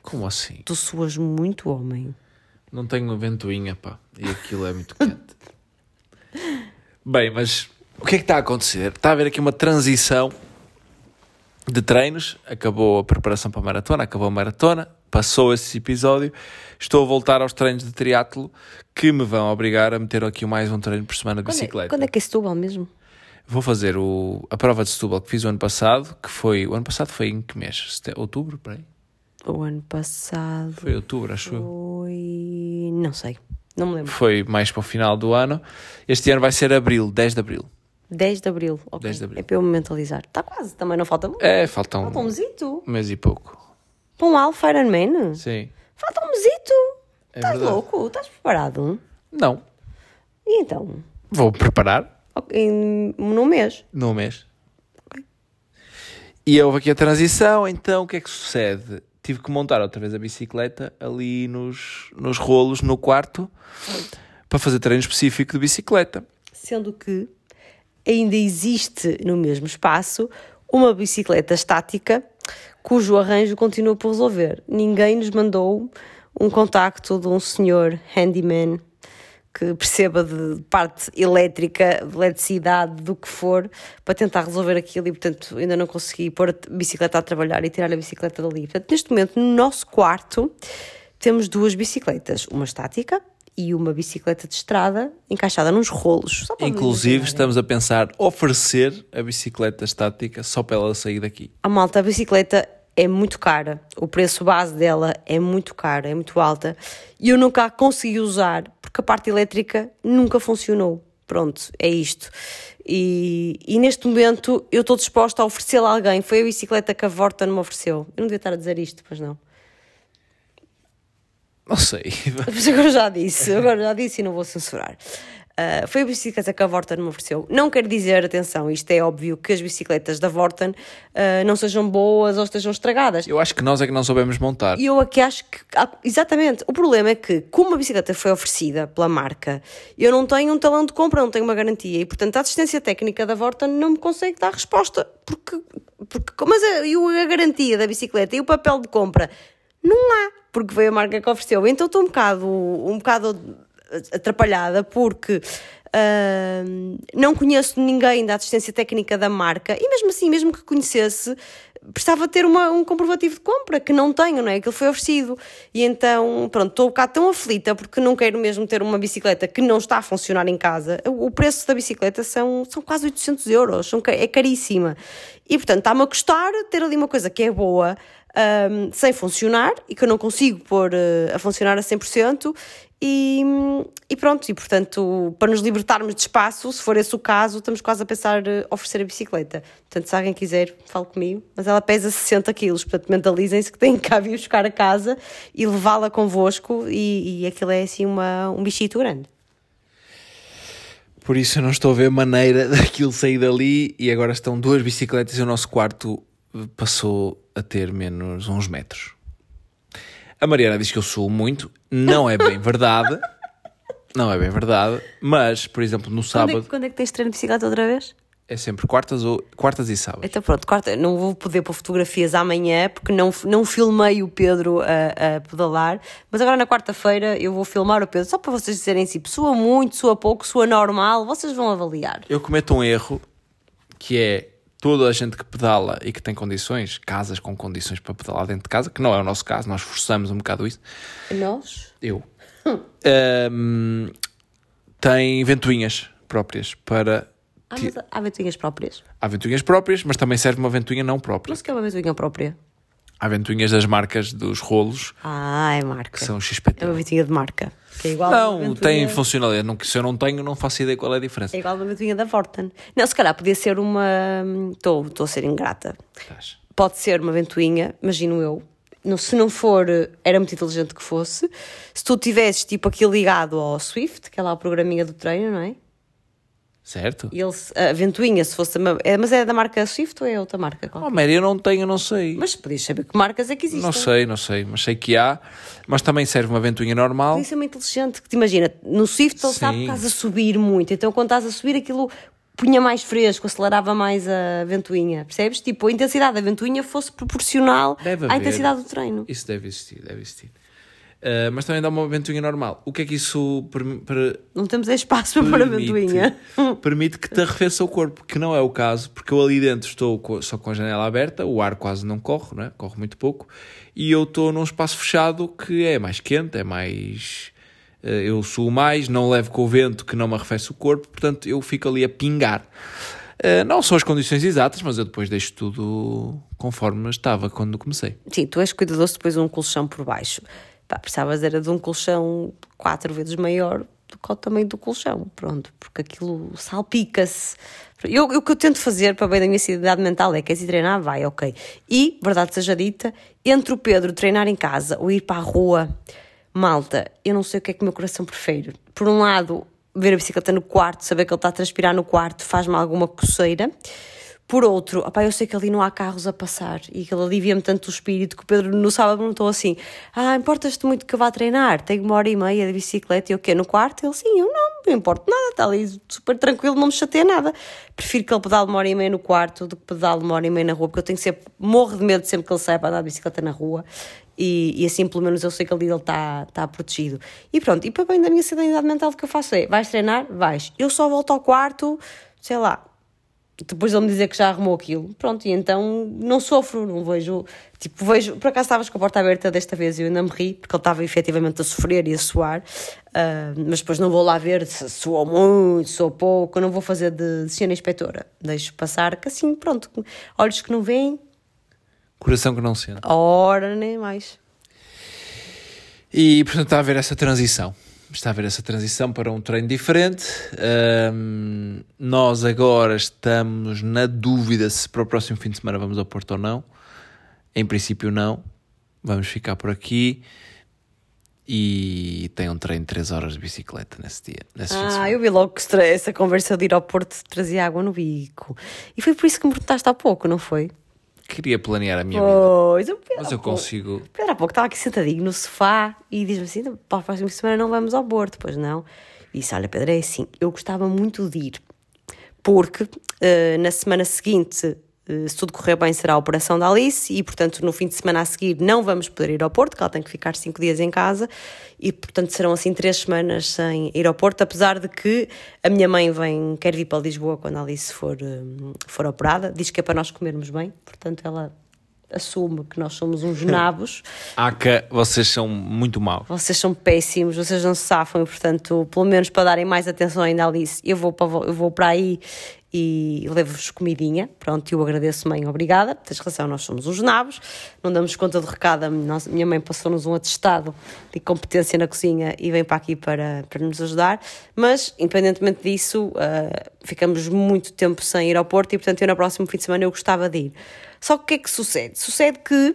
Como assim? Tu suas muito, homem. Não tenho ventoinha, pá. E aquilo é muito quente. Bem, mas o que é que está a acontecer? Está a haver aqui uma transição de treinos. Acabou a preparação para a maratona, acabou a maratona, passou esse episódio. Estou a voltar aos treinos de triatlo que me vão obrigar a meter aqui mais um treino por semana de Quando é, bicicleta. quando é que é Setúbal mesmo? Vou fazer o, a prova de Setúbal que fiz o ano passado, que foi... O ano passado foi em que mês? Outubro? Peraí. O ano passado Foi outubro, acho eu. foi. Não sei, não me lembro. Foi mais para o final do ano. Este ano vai ser abril, 10 de abril. 10 de abril. ok. 10 de abril. É para eu me mentalizar. Está quase, também não falta muito. É, faltam Falta um mesito. um mês e pouco. Para um Alpha Ironman? Sim. Falta um mesito. É Estás verdade. louco? Estás preparado? Não. E então? Vou preparar Ok, Em, num mês. no mês. E houve aqui a transição, então o que é que sucede? Tive que montar outra vez a bicicleta ali nos, nos rolos no quarto para fazer treino específico de bicicleta. Sendo que ainda existe no mesmo espaço uma bicicleta estática cujo arranjo continua por resolver. Ninguém nos mandou um contacto de um senhor handyman que perceba de parte elétrica, de eletricidade, do que for, para tentar resolver aquilo e, portanto, ainda não consegui pôr a bicicleta a trabalhar e tirar a bicicleta dali. Portanto, neste momento, no nosso quarto, temos duas bicicletas, uma estática e uma bicicleta de estrada encaixada nos rolos. Inclusive, estamos a pensar oferecer a bicicleta estática só para ela sair daqui. A malta, a bicicleta é muito cara. O preço base dela é muito caro, é muito alta. E eu nunca a consegui usar porque a parte elétrica nunca funcionou. Pronto, é isto. E, e neste momento eu estou disposta a oferecê-la a alguém. Foi a bicicleta que a Vorta me ofereceu. Eu não devia estar a dizer isto, pois não. Não sei. Mas agora já disse, agora já disse e não vou censurar. Uh, foi a bicicleta que a Vorten me ofereceu. Não quero dizer, atenção, isto é óbvio que as bicicletas da Vorten uh, não sejam boas ou estejam estragadas. Eu acho que nós é que não soubemos montar. E eu aqui acho que. Exatamente. O problema é que, como a bicicleta foi oferecida pela marca, eu não tenho um talão de compra, não tenho uma garantia. E, portanto, a assistência técnica da Vorten não me consegue dar resposta. Porque. porque mas a, a garantia da bicicleta e o papel de compra não há, porque foi a marca que ofereceu. Então estou um bocado. Um bocado atrapalhada porque uh, não conheço ninguém da assistência técnica da marca e mesmo assim, mesmo que conhecesse, precisava ter uma, um comprovativo de compra que não tenho, não é? Aquilo foi oferecido. E então, pronto, estou um bocado tão aflita porque não quero mesmo ter uma bicicleta que não está a funcionar em casa. O preço da bicicleta são, são quase 800 euros, são, é caríssima. E portanto, está-me a custar ter ali uma coisa que é boa. Um, sem funcionar e que eu não consigo pôr uh, a funcionar a 100% e, e, pronto, e portanto, para nos libertarmos de espaço, se for esse o caso, estamos quase a pensar uh, oferecer a bicicleta. Portanto, se alguém quiser, fale comigo. Mas ela pesa 60 quilos, portanto, mentalizem-se que têm que cá vir buscar a casa e levá-la convosco, e, e aquilo é assim uma, um bichito grande. Por isso eu não estou a ver maneira daquilo sair dali e agora estão duas bicicletas e o nosso quarto passou a ter menos uns metros. A Mariana diz que eu sou muito, não é bem verdade. Não é bem verdade, mas, por exemplo, no sábado. Quando é, quando é que tens treino de bicicleta outra vez? É sempre quartas, ou, quartas e sábados. Então pronto, quarta, não vou poder pôr fotografias amanhã porque não, não filmei o Pedro a, a pedalar, mas agora na quarta-feira eu vou filmar o Pedro só para vocês dizerem se soa muito, soa pouco, soa normal, vocês vão avaliar. Eu cometo um erro que é toda a gente que pedala e que tem condições, casas com condições para pedalar dentro de casa, que não é o nosso caso, nós forçamos um bocado isso. Nós? Eu. um, tem ventoinhas próprias para. Ah, há ventoinhas próprias? Há ventoinhas próprias, mas também serve uma ventoinha não própria. Mas que é uma ventoinha própria? Há ventoinhas das marcas dos rolos. Ah, é marca. Que são XPT. É uma ventoinha de marca. Que é igual não, ventoinha... tem funcionalidade. Não, se eu não tenho, não faço ideia qual é a diferença. É igual a uma ventoinha da Vorten. Não, se calhar podia ser uma. Estou a ser ingrata. Estás. Pode ser uma ventoinha, imagino eu. Não, se não for, era muito inteligente que fosse. Se tu tivesses tipo aqui ligado ao Swift, que é lá o programinha do treino, não é? Certo. E ele, a ventoinha, se fosse. É, mas é da marca Swift ou é outra marca? Oh, Mary, eu não tenho, não sei. Mas podias saber que marcas é que existem. Não sei, não sei, mas sei que há. Mas também serve uma ventoinha normal. Isso é muito inteligente, que te imagina, no Swift ele sabe que estás a subir muito, então quando estás a subir aquilo punha mais fresco, acelerava mais a ventoinha, percebes? Tipo, a intensidade da ventoinha fosse proporcional à intensidade do treino. Isso deve existir, deve existir. Uh, mas também dá uma ventoinha normal. O que é que isso per, per, Não temos espaço para pôr a ventoinha. Permite que te arrefeça o corpo, que não é o caso, porque eu ali dentro estou só com a janela aberta, o ar quase não corre, não é? corre muito pouco, e eu estou num espaço fechado que é mais quente, é mais. Uh, eu suo mais, não levo com o vento que não me arrefece o corpo, portanto eu fico ali a pingar. Uh, não são as condições exatas, mas eu depois deixo tudo conforme estava quando comecei. Sim, tu és cuidadoso depois de um colchão por baixo pá, precisavas era de um colchão quatro vezes maior do que o tamanho do colchão, pronto, porque aquilo salpica-se. Eu, eu, o que eu tento fazer para bem da minha cidade mental é que ir treinar, vai, ok. E, verdade seja dita, entre o Pedro treinar em casa ou ir para a rua, malta, eu não sei o que é que o meu coração prefere. Por um lado, ver a bicicleta no quarto, saber que ele está a transpirar no quarto, faz-me alguma coceira. Por outro, opá, eu sei que ali não há carros a passar e que ele alivia-me tanto o espírito que o Pedro no sábado perguntou assim: Ah, importas-te muito que eu vá treinar? Tenho uma hora e meia de bicicleta e o quê? No quarto? Ele sim, eu não, não importa nada, está ali super tranquilo, não me chateia nada. Prefiro que ele pedale uma hora e meia no quarto do que pedale uma hora e meia na rua, porque eu tenho ser, morro de medo sempre que ele sai para andar de bicicleta na rua e, e, assim pelo menos eu sei que ali ele está tá protegido. E pronto, e para bem da minha serenidade mental, o que eu faço é: vais treinar? Vais. Eu só volto ao quarto, sei lá depois ele me dizer que já arrumou aquilo, pronto, e então não sofro, não vejo, tipo, vejo, por acaso estavas com a porta aberta desta vez e eu ainda me ri, porque ele estava efetivamente a sofrer e a suar, uh, mas depois não vou lá ver se soou muito, soou pouco, eu não vou fazer de, de cena inspetora, deixo passar, que assim, pronto, olhos que não veem. Coração que não sente. Ora, nem mais. E, portanto, está a haver essa transição está a haver essa transição para um treino diferente. Um, nós agora estamos na dúvida se para o próximo fim de semana vamos ao Porto ou não. Em princípio, não. Vamos ficar por aqui. e tem um treino de 3 horas de bicicleta nesse dia. Nesse Ah, eu vi logo que essa conversa de ir ao Porto trazia água no bico. E foi por isso que me perguntaste há pouco, não foi? Queria planear a minha vida, Pois, eu, Pedro, mas eu pouco- consigo. Pedro há pouco estava aqui sentadinho no sofá e diz-me assim: para a próxima semana não vamos ao Porto, pois não. E disse: Olha, Pedro, é assim, eu gostava muito de ir, porque eh, na semana seguinte, se tudo correr bem, será a operação da Alice e, portanto, no fim de semana a seguir não vamos poder ir ao Porto, que ela tem que ficar cinco dias em casa e, portanto, serão assim três semanas sem ir ao Porto, apesar de que a minha mãe vem, quer vir para Lisboa quando a Alice for, eh, for operada, diz que é para nós comermos bem, portanto, ela assume que nós somos uns nabos. Aca, vocês são muito maus. Vocês são péssimos, vocês não se safam e, portanto, pelo menos para darem mais atenção ainda à Alice, eu vou para, eu vou para aí e levo-vos comidinha. Pronto, eu agradeço, mãe, obrigada. Tens razão, nós somos uns nabos, não damos conta do recado. Minha mãe passou-nos um atestado de competência na cozinha e vem para aqui para, para nos ajudar. Mas, independentemente disso, ah, ficamos muito tempo sem ir ao Porto e, portanto, eu no próximo fim de semana eu gostava de ir. Só que o que é que sucede? Sucede que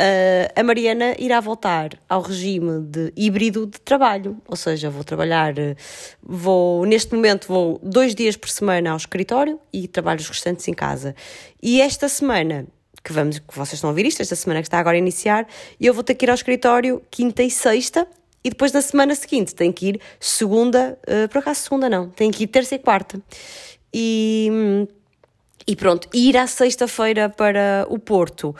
Uh, a Mariana irá voltar ao regime de híbrido de trabalho, ou seja, vou trabalhar, uh, vou neste momento vou dois dias por semana ao escritório e trabalho os restantes em casa. E esta semana que vamos, que vocês estão a ouvir isto, esta semana que está agora a iniciar, eu vou ter que ir ao escritório quinta e sexta. E depois na semana seguinte tenho que ir segunda, uh, por acaso segunda não, tenho que ir terça e quarta. E, hum, e pronto, ir à sexta-feira para o Porto,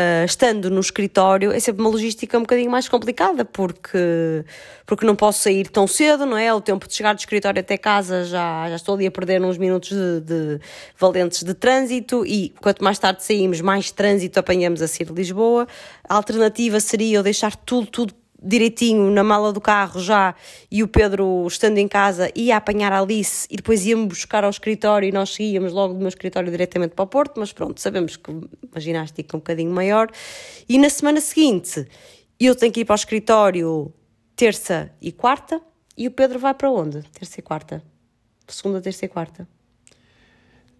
ah, estando no escritório, é sempre uma logística um bocadinho mais complicada, porque, porque não posso sair tão cedo, não é? O tempo de chegar do escritório até casa já, já estou ali a perder uns minutos de, de valentes de trânsito e quanto mais tarde saímos, mais trânsito apanhamos a sair de Lisboa. A alternativa seria eu deixar tudo, tudo direitinho na mala do carro já e o Pedro estando em casa ia apanhar a Alice e depois ia-me buscar ao escritório e nós seguíamos logo do meu escritório diretamente para o Porto, mas pronto, sabemos que uma ginástica um bocadinho maior e na semana seguinte eu tenho que ir para o escritório terça e quarta e o Pedro vai para onde? Terça e quarta? Segunda, terça e quarta?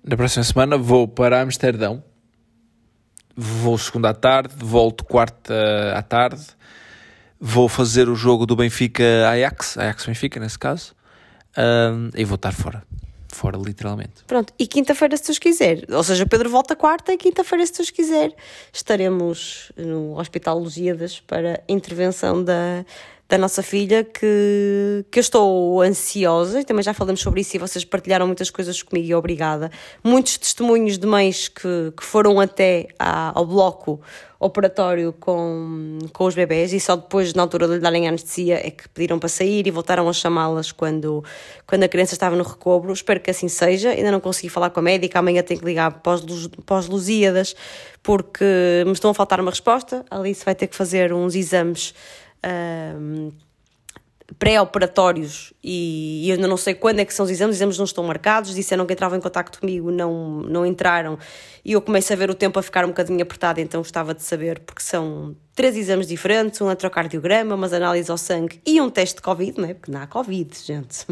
Na próxima semana vou para Amsterdão. Vou segunda à tarde, volto quarta à tarde. Vou fazer o jogo do Benfica Ajax, Ajax Benfica nesse caso. Ahm, e vou estar fora. Fora, literalmente. Pronto, e quinta-feira, se Deus quiser, ou seja, Pedro volta quarta e quinta-feira, se Deus quiser, estaremos no Hospital Lusíadas para intervenção da, da nossa filha, que, que eu estou ansiosa, e também já falamos sobre isso e vocês partilharam muitas coisas comigo e obrigada. Muitos testemunhos de mães que, que foram até à- ao bloco operatório com, com os bebés e só depois, na altura de lhe darem anestesia, é que pediram para sair e voltaram a chamá-las quando, quando a criança estava no recobro. Espero que assim seja. Ainda não consegui falar com a médica, amanhã tenho que ligar para os, Lusíadas porque me estão a faltar uma resposta. A Alice vai ter que fazer uns exames. Ahm, pré-operatórios e e eu ainda não sei quando é que são os exames, os exames não estão marcados, disseram que entravam em contacto comigo, não, não entraram e eu começo a ver o tempo a ficar um bocadinho apertado, então gostava de saber porque são três exames diferentes, um eletrocardiograma, umas análises ao sangue e um teste de Covid, não é? Porque não há Covid, gente.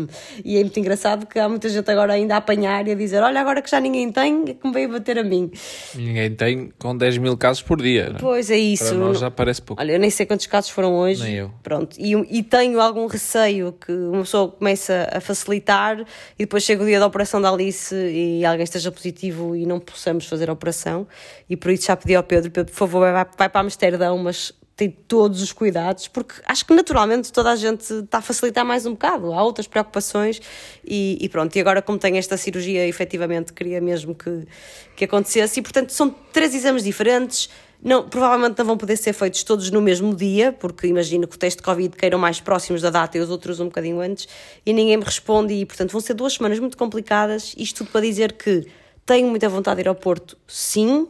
E é muito engraçado que há muita gente agora ainda a apanhar e a dizer, olha, agora que já ninguém tem, é que me veio bater a mim. Ninguém tem com 10 mil casos por dia. não é? Pois é isso. Para nós já parece pouco. Olha, eu nem sei quantos casos foram hoje. Nem eu. Pronto. E, e tenho algum receio que uma pessoa começa a facilitar e depois chega o dia da operação da Alice e alguém esteja positivo e não possamos fazer a operação. E por isso já pedi ao Pedro, Pedro, por favor, vai, vai para Amsterdão, mas tem todos os cuidados, porque acho que naturalmente toda a gente está a facilitar mais um bocado. Há outras preocupações e, e pronto. E agora, como tenho esta cirurgia, efetivamente queria mesmo que, que acontecesse. E portanto, são três exames diferentes. Não, provavelmente não vão poder ser feitos todos no mesmo dia, porque imagino que o teste de Covid queiram mais próximos da data e os outros um bocadinho antes, e ninguém me responde, e portanto vão ser duas semanas muito complicadas. Isto tudo para dizer que tenho muita vontade de ir ao Porto, sim,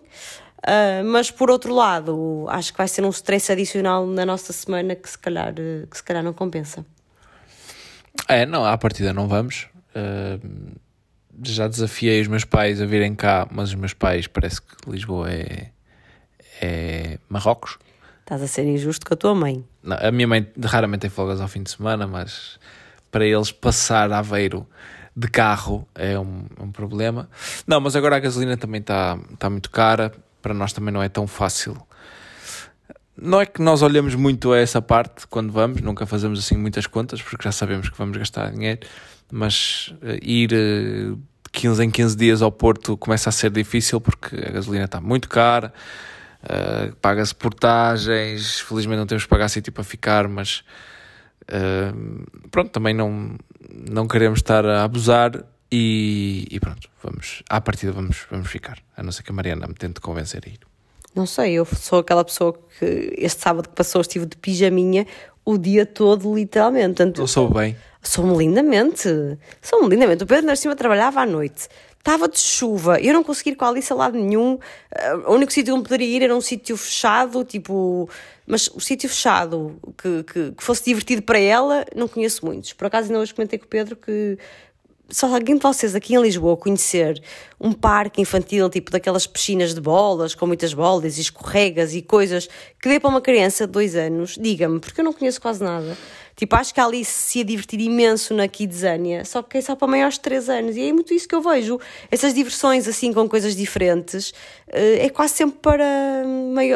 ah, mas por outro lado, acho que vai ser um stress adicional na nossa semana que se calhar, eh, que se calhar não compensa. É, não, à partida não vamos. Ahm, já desafiei os meus pais a virem cá, mas os meus pais parece que Lisboa é, é Marrocos. Estás a ser injusto com a tua mãe. Não, a minha mãe raramente tem folgas ao fim de semana, mas para eles passar Aveiro de carro é um, um problema. Não, mas agora a gasolina também está tá muito cara. Para nós também não é tão fácil não é que nós olhamos muito a essa parte quando vamos, nunca fazemos assim muitas contas, porque já sabemos que vamos gastar dinheiro, mas uh, ir uh, 15 em 15 dias ao Porto começa a ser difícil porque a gasolina está muito cara, uh, paga-se portagens, felizmente não temos que pagar sítio para ficar, mas uh, pronto, também não, não queremos estar a abusar e, e, pronto, vamos, à partida vamos, vamos ficar, a não ser que a Mariana me tente convencer a ir. Não sei, eu sou aquela pessoa que este sábado que passou estive de pijaminha o dia todo, literalmente. Portanto, eu sou bem. Sou-me lindamente. Sou-me lindamente. O Pedro Narcima trabalhava à noite. Estava de chuva, eu não consegui ir com a Alice a lado nenhum. Uh, o único sítio onde poderia ir era um sítio fechado, tipo. Mas o sítio fechado que, que, que, fosse divertido para ela, não conheço muitos. Por acaso, ainda hoje comentei com o Pedro que só alguém de vocês aqui em Lisboa conhecer um parque infantil, tipo daquelas piscinas de bolas, com muitas bolas e escorregas e coisas, que dê para uma criança de dois anos, diga-me, porque eu não conheço quase nada. Tipo, acho que a Alice se ia divertir imenso na Kidzania, só que é só para maiores de 3 anos. E é muito isso que eu vejo. Essas diversões, assim, com coisas diferentes, eh, é quase sempre para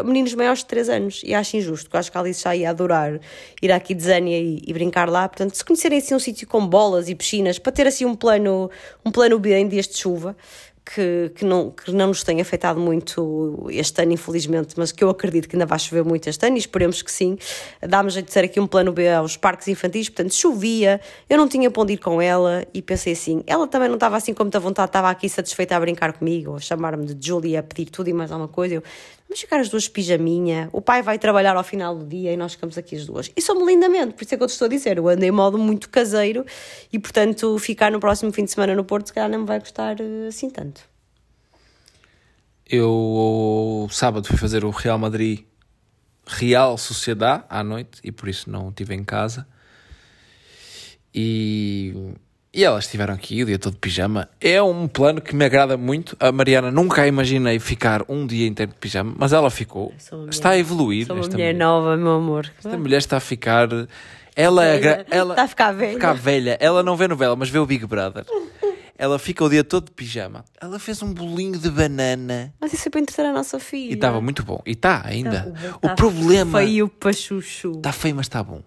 meninos maiores de 3 anos. E acho injusto, acho que a Alice já ia adorar ir à Kidzania e, e brincar lá. Portanto, se conhecerem assim um sítio com bolas e piscinas, para ter assim um plano, um plano B em dias de chuva, que, que, não, que não nos tem afetado muito este ano, infelizmente, mas que eu acredito que ainda vai chover muito este ano e esperemos que sim. Jeito de ser aqui um plano B aos parques infantis, portanto chovia, eu não tinha para onde ir com ela e pensei assim, ela também não estava assim com muita vontade, estava aqui satisfeita a brincar comigo, a chamar-me de Julia, a pedir tudo e mais alguma coisa. Eu, vamos ficar as duas pijaminha, o pai vai trabalhar ao final do dia e nós ficamos aqui as duas. E sou-me lindamente, por isso é que eu te estou a dizer, eu ando em modo muito caseiro e, portanto, ficar no próximo fim de semana no Porto se calhar não me vai gostar eh, assim tanto. Eu, sábado, fui fazer o Real Madrid Real Sociedade à noite e por isso não estive em casa. E e elas estiveram aqui o dia todo de pijama. É um plano que me agrada muito. A Mariana nunca imaginei ficar um dia inteiro de pijama, mas ela ficou. Está a evoluir. Sou uma mulher, mulher, nova, meu amor. Esta mulher está a ficar. Ela, é ela está a ficar velha. Ficar velha. Ela não vê novela, mas vê o Big Brother. ela fica o dia todo de pijama. Ela fez um bolinho de banana. Mas isso é para entreter a nossa filha. E estava muito bom. E está ainda. Tá, o tá problema. Feio para chuchu. Está feio, mas está bom.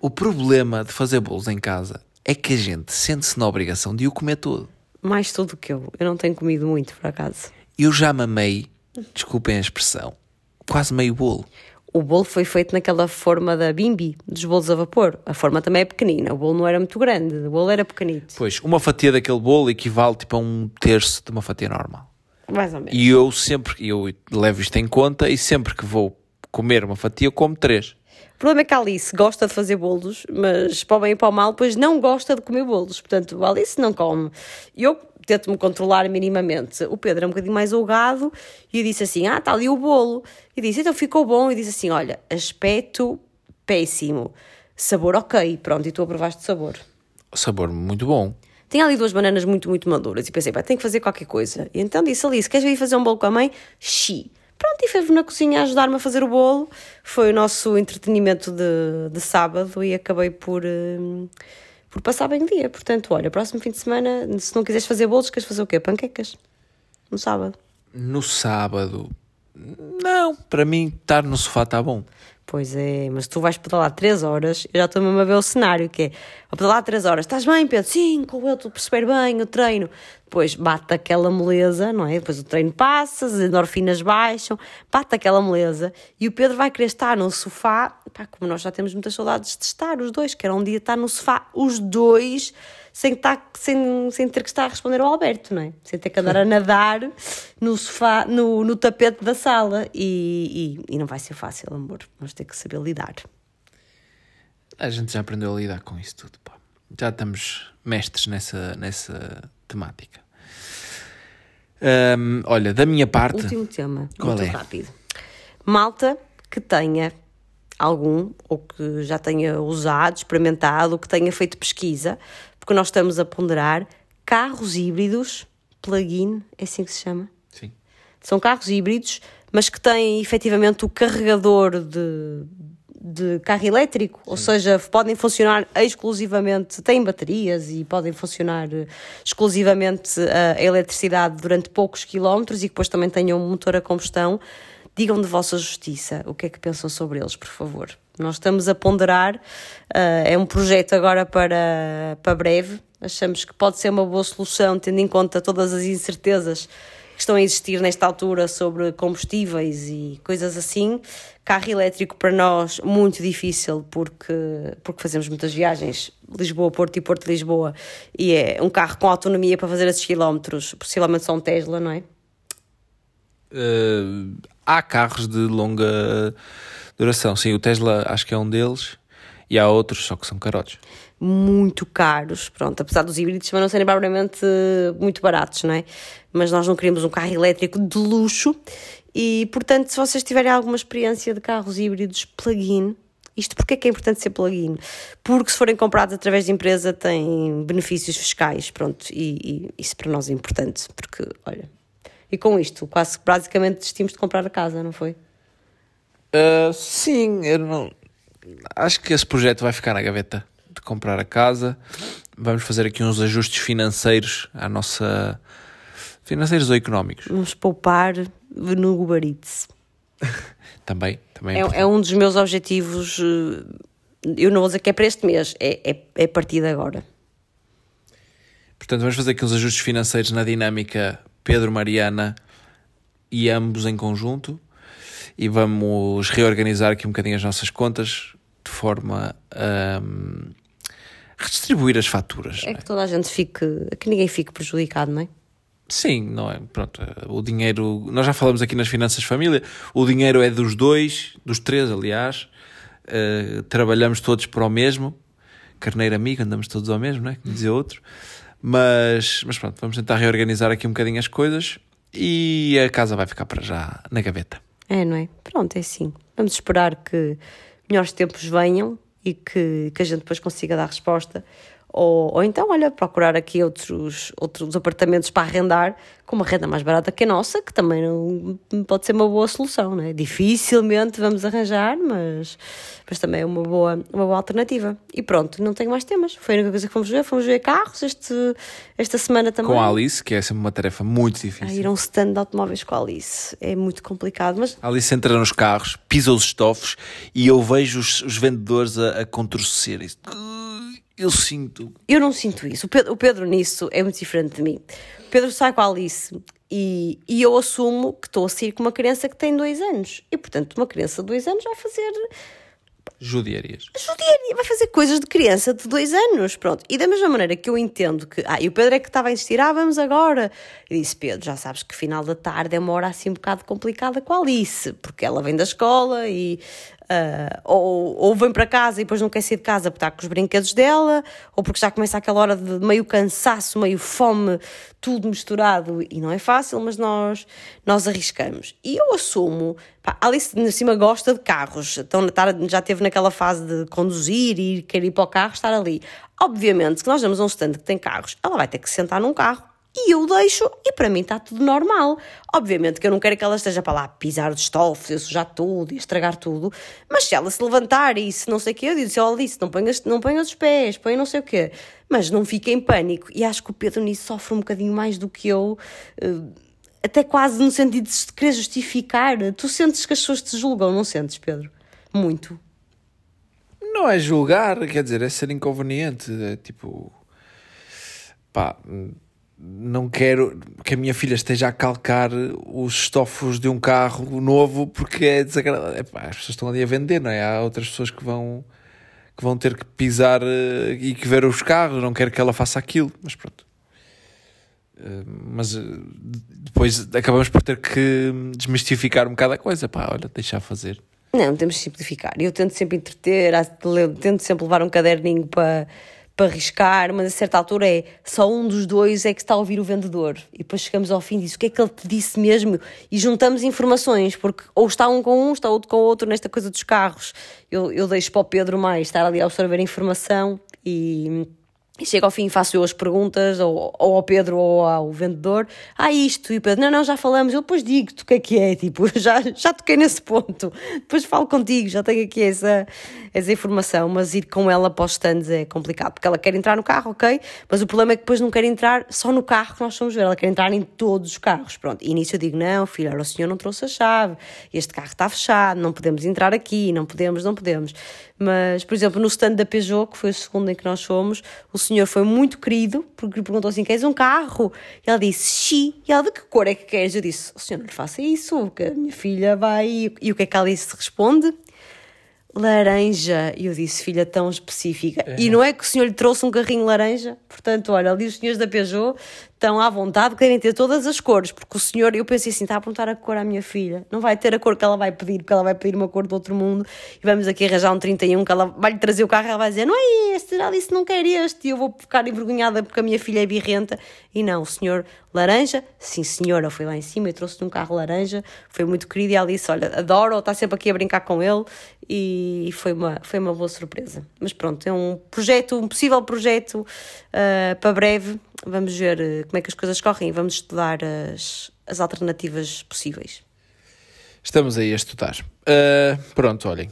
O problema de fazer bolos em casa é que a gente sente-se na obrigação de o comer todo. Mais tudo que eu. Eu não tenho comido muito, por acaso. Eu já mamei, desculpem a expressão, quase meio bolo. O bolo foi feito naquela forma da bimbi, dos bolos a vapor. A forma também é pequenina, o bolo não era muito grande, o bolo era pequenito. Pois, uma fatia daquele bolo equivale tipo a um terço de uma fatia normal. Mais ou menos. E eu sempre, eu levo isto em conta e sempre que vou comer uma fatia, como três. O problema é que a Alice gosta de fazer bolos, mas para o bem e para o mal, pois não gosta de comer bolos. Portanto, a Alice não come. E eu tento-me controlar minimamente. O Pedro é um bocadinho mais holgado e disse assim: Ah, está ali o bolo. E disse: Então ficou bom. E disse assim: Olha, aspecto péssimo, sabor ok. Pronto, e tu aprovaste o sabor. Sabor muito bom. Tinha ali duas bananas muito, muito maduras e pensei: Pá, tenho que fazer qualquer coisa. E então disse: Alice, queres vir fazer um bolo com a mãe? Xi. Pronto, e fez-me na cozinha ajudar-me a fazer o bolo. Foi o nosso entretenimento de, de sábado e acabei por, uh, por passar bem o dia. Portanto, olha, próximo fim de semana, se não quiseres fazer bolos, queres fazer o quê? Panquecas? No sábado. No sábado? Não, para mim estar no sofá está bom. Pois é, mas tu vais pedalar 3 horas, eu já estou mesmo a ver o cenário, que é, vou pedalar 3 horas, estás bem, Pedro? Sim, com eu, tu perceber bem o treino. Depois bate aquela moleza, não é? Depois o treino passa, as endorfinas baixam, bate aquela moleza e o Pedro vai querer estar no sofá, pá, como nós já temos muitas saudades de estar, os dois, que era um dia estar no sofá, os dois, sem, estar, sem, sem ter que estar a responder ao Alberto, não é? Sem ter que andar a nadar no sofá, no, no tapete da sala. E, e, e não vai ser fácil, amor. Vamos ter que saber lidar. A gente já aprendeu a lidar com isso tudo, pá. Já estamos mestres nessa, nessa temática. Olha, da minha parte. Último tema, qual muito é? rápido. Malta que tenha algum, ou que já tenha usado, experimentado, ou que tenha feito pesquisa porque nós estamos a ponderar carros híbridos, plug-in, é assim que se chama? Sim. São carros híbridos, mas que têm efetivamente o carregador de, de carro elétrico, Sim. ou seja, podem funcionar exclusivamente, têm baterias e podem funcionar exclusivamente a eletricidade durante poucos quilómetros e depois também tenham um motor a combustão digam de vossa justiça o que é que pensam sobre eles, por favor. Nós estamos a ponderar, uh, é um projeto agora para, para breve, achamos que pode ser uma boa solução, tendo em conta todas as incertezas que estão a existir nesta altura sobre combustíveis e coisas assim. Carro elétrico para nós muito difícil porque, porque fazemos muitas viagens, Lisboa-Porto e Porto-Lisboa, e é um carro com autonomia para fazer esses quilómetros, possivelmente só um Tesla, não é? Uh, há carros de longa duração, sim, o Tesla acho que é um deles, e há outros, só que são carotes muito caros, pronto, apesar dos híbridos também não serem propriamente muito baratos, não é? Mas nós não queremos um carro elétrico de luxo e, portanto, se vocês tiverem alguma experiência de carros híbridos plug-in, isto porque é que é importante ser plug-in? Porque se forem comprados através de empresa têm benefícios fiscais, pronto, e, e isso para nós é importante, porque, olha, e com isto, quase basicamente desistimos de comprar a casa, não foi? Uh, sim, eu não... Acho que esse projeto vai ficar na gaveta de comprar a casa. Vamos fazer aqui uns ajustes financeiros à nossa. financeiros ou económicos. Vamos poupar no Uber Eats. também, também é, é, é, um dos meus objetivos. Eh, eu não vou dizer que é para este mês, é, é, é a partir de agora. Portanto, vamos fazer aqui uns ajustes financeiros na dinâmica Pedro Mariana e ambos em conjunto e vamos reorganizar aqui um bocadinho as nossas contas de forma a um, redistribuir as faturas. É que toda a gente fique, que ninguém fique prejudicado, não é? Sim, não é? Pronto, o dinheiro, nós já falamos aqui nas finanças de família, o dinheiro é dos dois, dos três, aliás, uh, trabalhamos todos para o mesmo, carneiro amigo, andamos todos ao mesmo, não é? Como dizia outro, mas, mas pronto, vamos tentar reorganizar aqui um bocadinho as coisas e a casa vai ficar para já na gaveta. É, não é? Pronto, é assim. Vamos esperar que melhores tempos venham e que, que a gente depois consiga dar resposta. Ou, ou então, olha, procurar aqui outros, outros apartamentos para arrendar com uma renda mais barata que a nossa, que também não pode ser uma boa solução, não é? Dificilmente vamos arranjar, mas, mas também é uma boa, uma boa alternativa. E pronto, não tenho mais temas. Foi a única coisa que fomos ver. Fomos ver carros este, esta semana também. Com a Alice, que é sempre uma tarefa muito difícil. A ir a um stand de automóveis com a Alice. É muito complicado, mas... A Alice entra nos carros, pisa os estofos e eu vejo os, os vendedores a, a contorcer. Eu sinto. Eu não sinto isso. O Pedro, o Pedro nisso é muito diferente de mim. O Pedro sai com a Alice e, e eu assumo que estou a sair com uma criança que tem dois anos. E, portanto, uma criança de dois anos vai fazer. Judiarias. Judiaria, vai fazer coisas de criança de dois anos, pronto. E da mesma maneira que eu entendo que. Ah, e o Pedro é que estava a insistir, ah, vamos agora. E disse, Pedro, já sabes que final da tarde é uma hora assim um bocado complicada com a Alice, porque ela vem da escola e Uh, ou, ou vem para casa e depois não quer sair de casa porque está com os brinquedos dela, ou porque já começa aquela hora de meio cansaço, meio fome, tudo misturado e não é fácil, mas nós, nós arriscamos. E eu assumo, pá, Alice de cima gosta de carros, então já teve naquela fase de conduzir e querer ir para o carro, estar ali. Obviamente, se nós damos um stand que tem carros, ela vai ter que sentar num carro e eu deixo e para mim está tudo normal. Obviamente que eu não quero que ela esteja para lá pisar os estofos, eu sujar tudo e estragar tudo, mas se ela se levantar e se não sei o quê, eu digo, olha Alice, não ponhas, não ponhas os pés, põe não sei o quê, mas não fique em pânico. E acho que o Pedro nisso sofre um bocadinho mais do que eu, eh, até quase no sentido de querer justificar. Tu sentes que as pessoas te julgam, não sentes, Pedro? Muito. Não é julgar, quer dizer, é ser inconveniente, é tipo... Pá não quero que a minha filha esteja a calcar os estofos de um carro novo porque é desagradável. Epá, as pessoas estão ali a vender, não é? Há outras pessoas que vão, que vão ter que pisar uh, e que ver os carros, não quero que ela faça aquilo, mas pronto. Uh, mas uh, depois acabamos por ter que desmistificar um bocado a coisa. Pá, olha, deixar fazer. Não, temos de simplificar. Eu tento sempre entreter, tento sempre levar um caderninho para para arriscar, mas a certa altura é só um dos dois é que está a ouvir o vendedor. E depois chegamos ao fim diz o que é que ele te disse mesmo e juntamos informações, porque ou está um com um, está outro com outro nesta coisa dos carros. Eu, eu deixo para o Pedro mais estar ali a absorver informação e, E chega ao fim e faço eu as perguntas, ou, ou ao Pedro ou ao vendedor. Ah, isto. E o Pedro, não, não, já falamos. Eu depois digo-te o que é que é. Tipo, já, já toquei nesse ponto. Depois falo contigo, já tenho aqui essa, essa informação. Mas ir com ela para os stands é complicado. Porque ela quer entrar no carro, ok. Mas o problema é que depois não quer entrar só no carro que nós fomos ver. Ela quer entrar em todos os carros. Pronto. E início eu digo, não, filha, o senhor não trouxe a chave. Este carro está fechado. Não podemos entrar aqui. Não podemos, não podemos. Mas, por exemplo, no stand da Peugeot, que foi o segundo em que nós fomos, o senhor foi muito querido, porque lhe perguntou assim: queres um carro? E ela disse: xi. E ela, de que cor é que queres? Eu disse: o senhor não lhe faça isso, que a minha filha vai. E o que é que ela disse? Responde: laranja. E eu disse: filha tão específica. É. E não é que o senhor lhe trouxe um carrinho laranja? Portanto, olha, ali os senhores da Peugeot estão à vontade, querem ter todas as cores, porque o senhor, eu pensei assim, está a apontar a cor à minha filha, não vai ter a cor que ela vai pedir, porque ela vai pedir uma cor do outro mundo, e vamos aqui arranjar um 31, que ela vai lhe trazer o carro e ela vai dizer, não é este, ela disse não quer este, e eu vou ficar envergonhada porque a minha filha é birrenta, e não, o senhor laranja, sim senhora, foi lá em cima, eu trouxe-lhe um carro laranja, foi muito querido, e ela disse, olha, adoro, está sempre aqui a brincar com ele, e foi uma, foi uma boa surpresa. Mas pronto, é um projeto, um possível projeto uh, para breve, vamos ver uh, como é que as coisas correm e vamos estudar as, as alternativas possíveis. Estamos aí a estudar. Uh, pronto, olhem.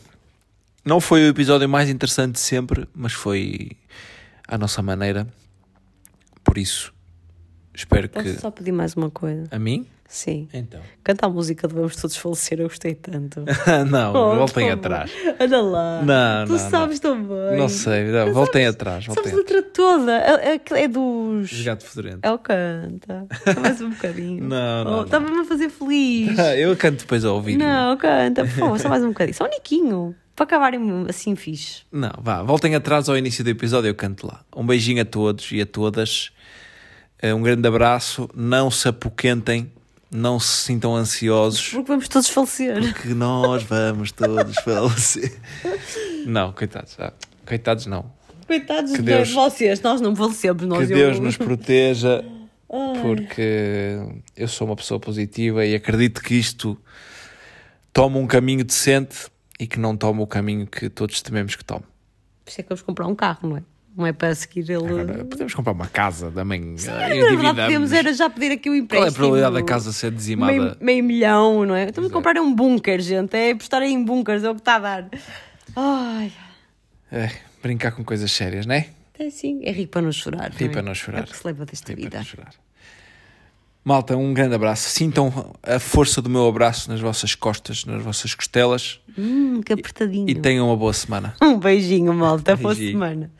Não foi o episódio mais interessante de sempre, mas foi à nossa maneira. Por isso, espero Posso que. só pedir mais uma coisa? A mim? Sim. Então. Canta a música de Vamos Todos Falecer, eu gostei tanto. não, Oh, voltem atrás. Anda lá. Não, tu não, sabes também. Não sei, não, voltem atrás. Sabes Voltem a letra toda. É, é, é dos. atrás. Gato fedorento. É o canta. Só mais um bocadinho. Não, não, Oh, não. Estava-me a fazer feliz. Eu canto depois ao ouvir. Não, canta, por favor, só mais um bocadinho. Só um niquinho. Para acabarem assim fixe. Não, vá, voltem atrás ao início do episódio, eu canto lá. Um beijinho a todos e a todas. Eh, Um grande abraço. Não se apoquentem, não se sintam ansiosos, Porque vamos todos falecer. que nós vamos todos falecer. Não, coitados. ah, coitados não. Coitados Que de Deus- vocês, nós não falecemos. Nós Que eu- Deus nos proteja, porque eu sou uma pessoa positiva e acredito que isto toma um caminho decente e que não toma o caminho que todos tememos que tome. Por isso é que vamos comprar um carro, não é? Não é para seguir ele. Agora, podemos comprar uma casa também. Sim, na e verdade, endividamos. podemos era já pedir aqui o Qual é empréstimo. a probabilidade da casa ser dizimada? Meio, meio milhão, não é? Estamos a é. comprar um bunker, gente. É apostar em bunkers, é o que está a dar. Ai, É, brincar com coisas sérias, não é? é assim. É rir para não chorar. Rir não é? para não chorar. É o que se leva desta para vida. não chorar. Malta, um grande abraço. Sintam a força do meu abraço nas vossas costas, nas vossas costelas Hum, que apertadinho. e tenham uma boa semana. Um beijinho, malta. Boa Beijinho. semana.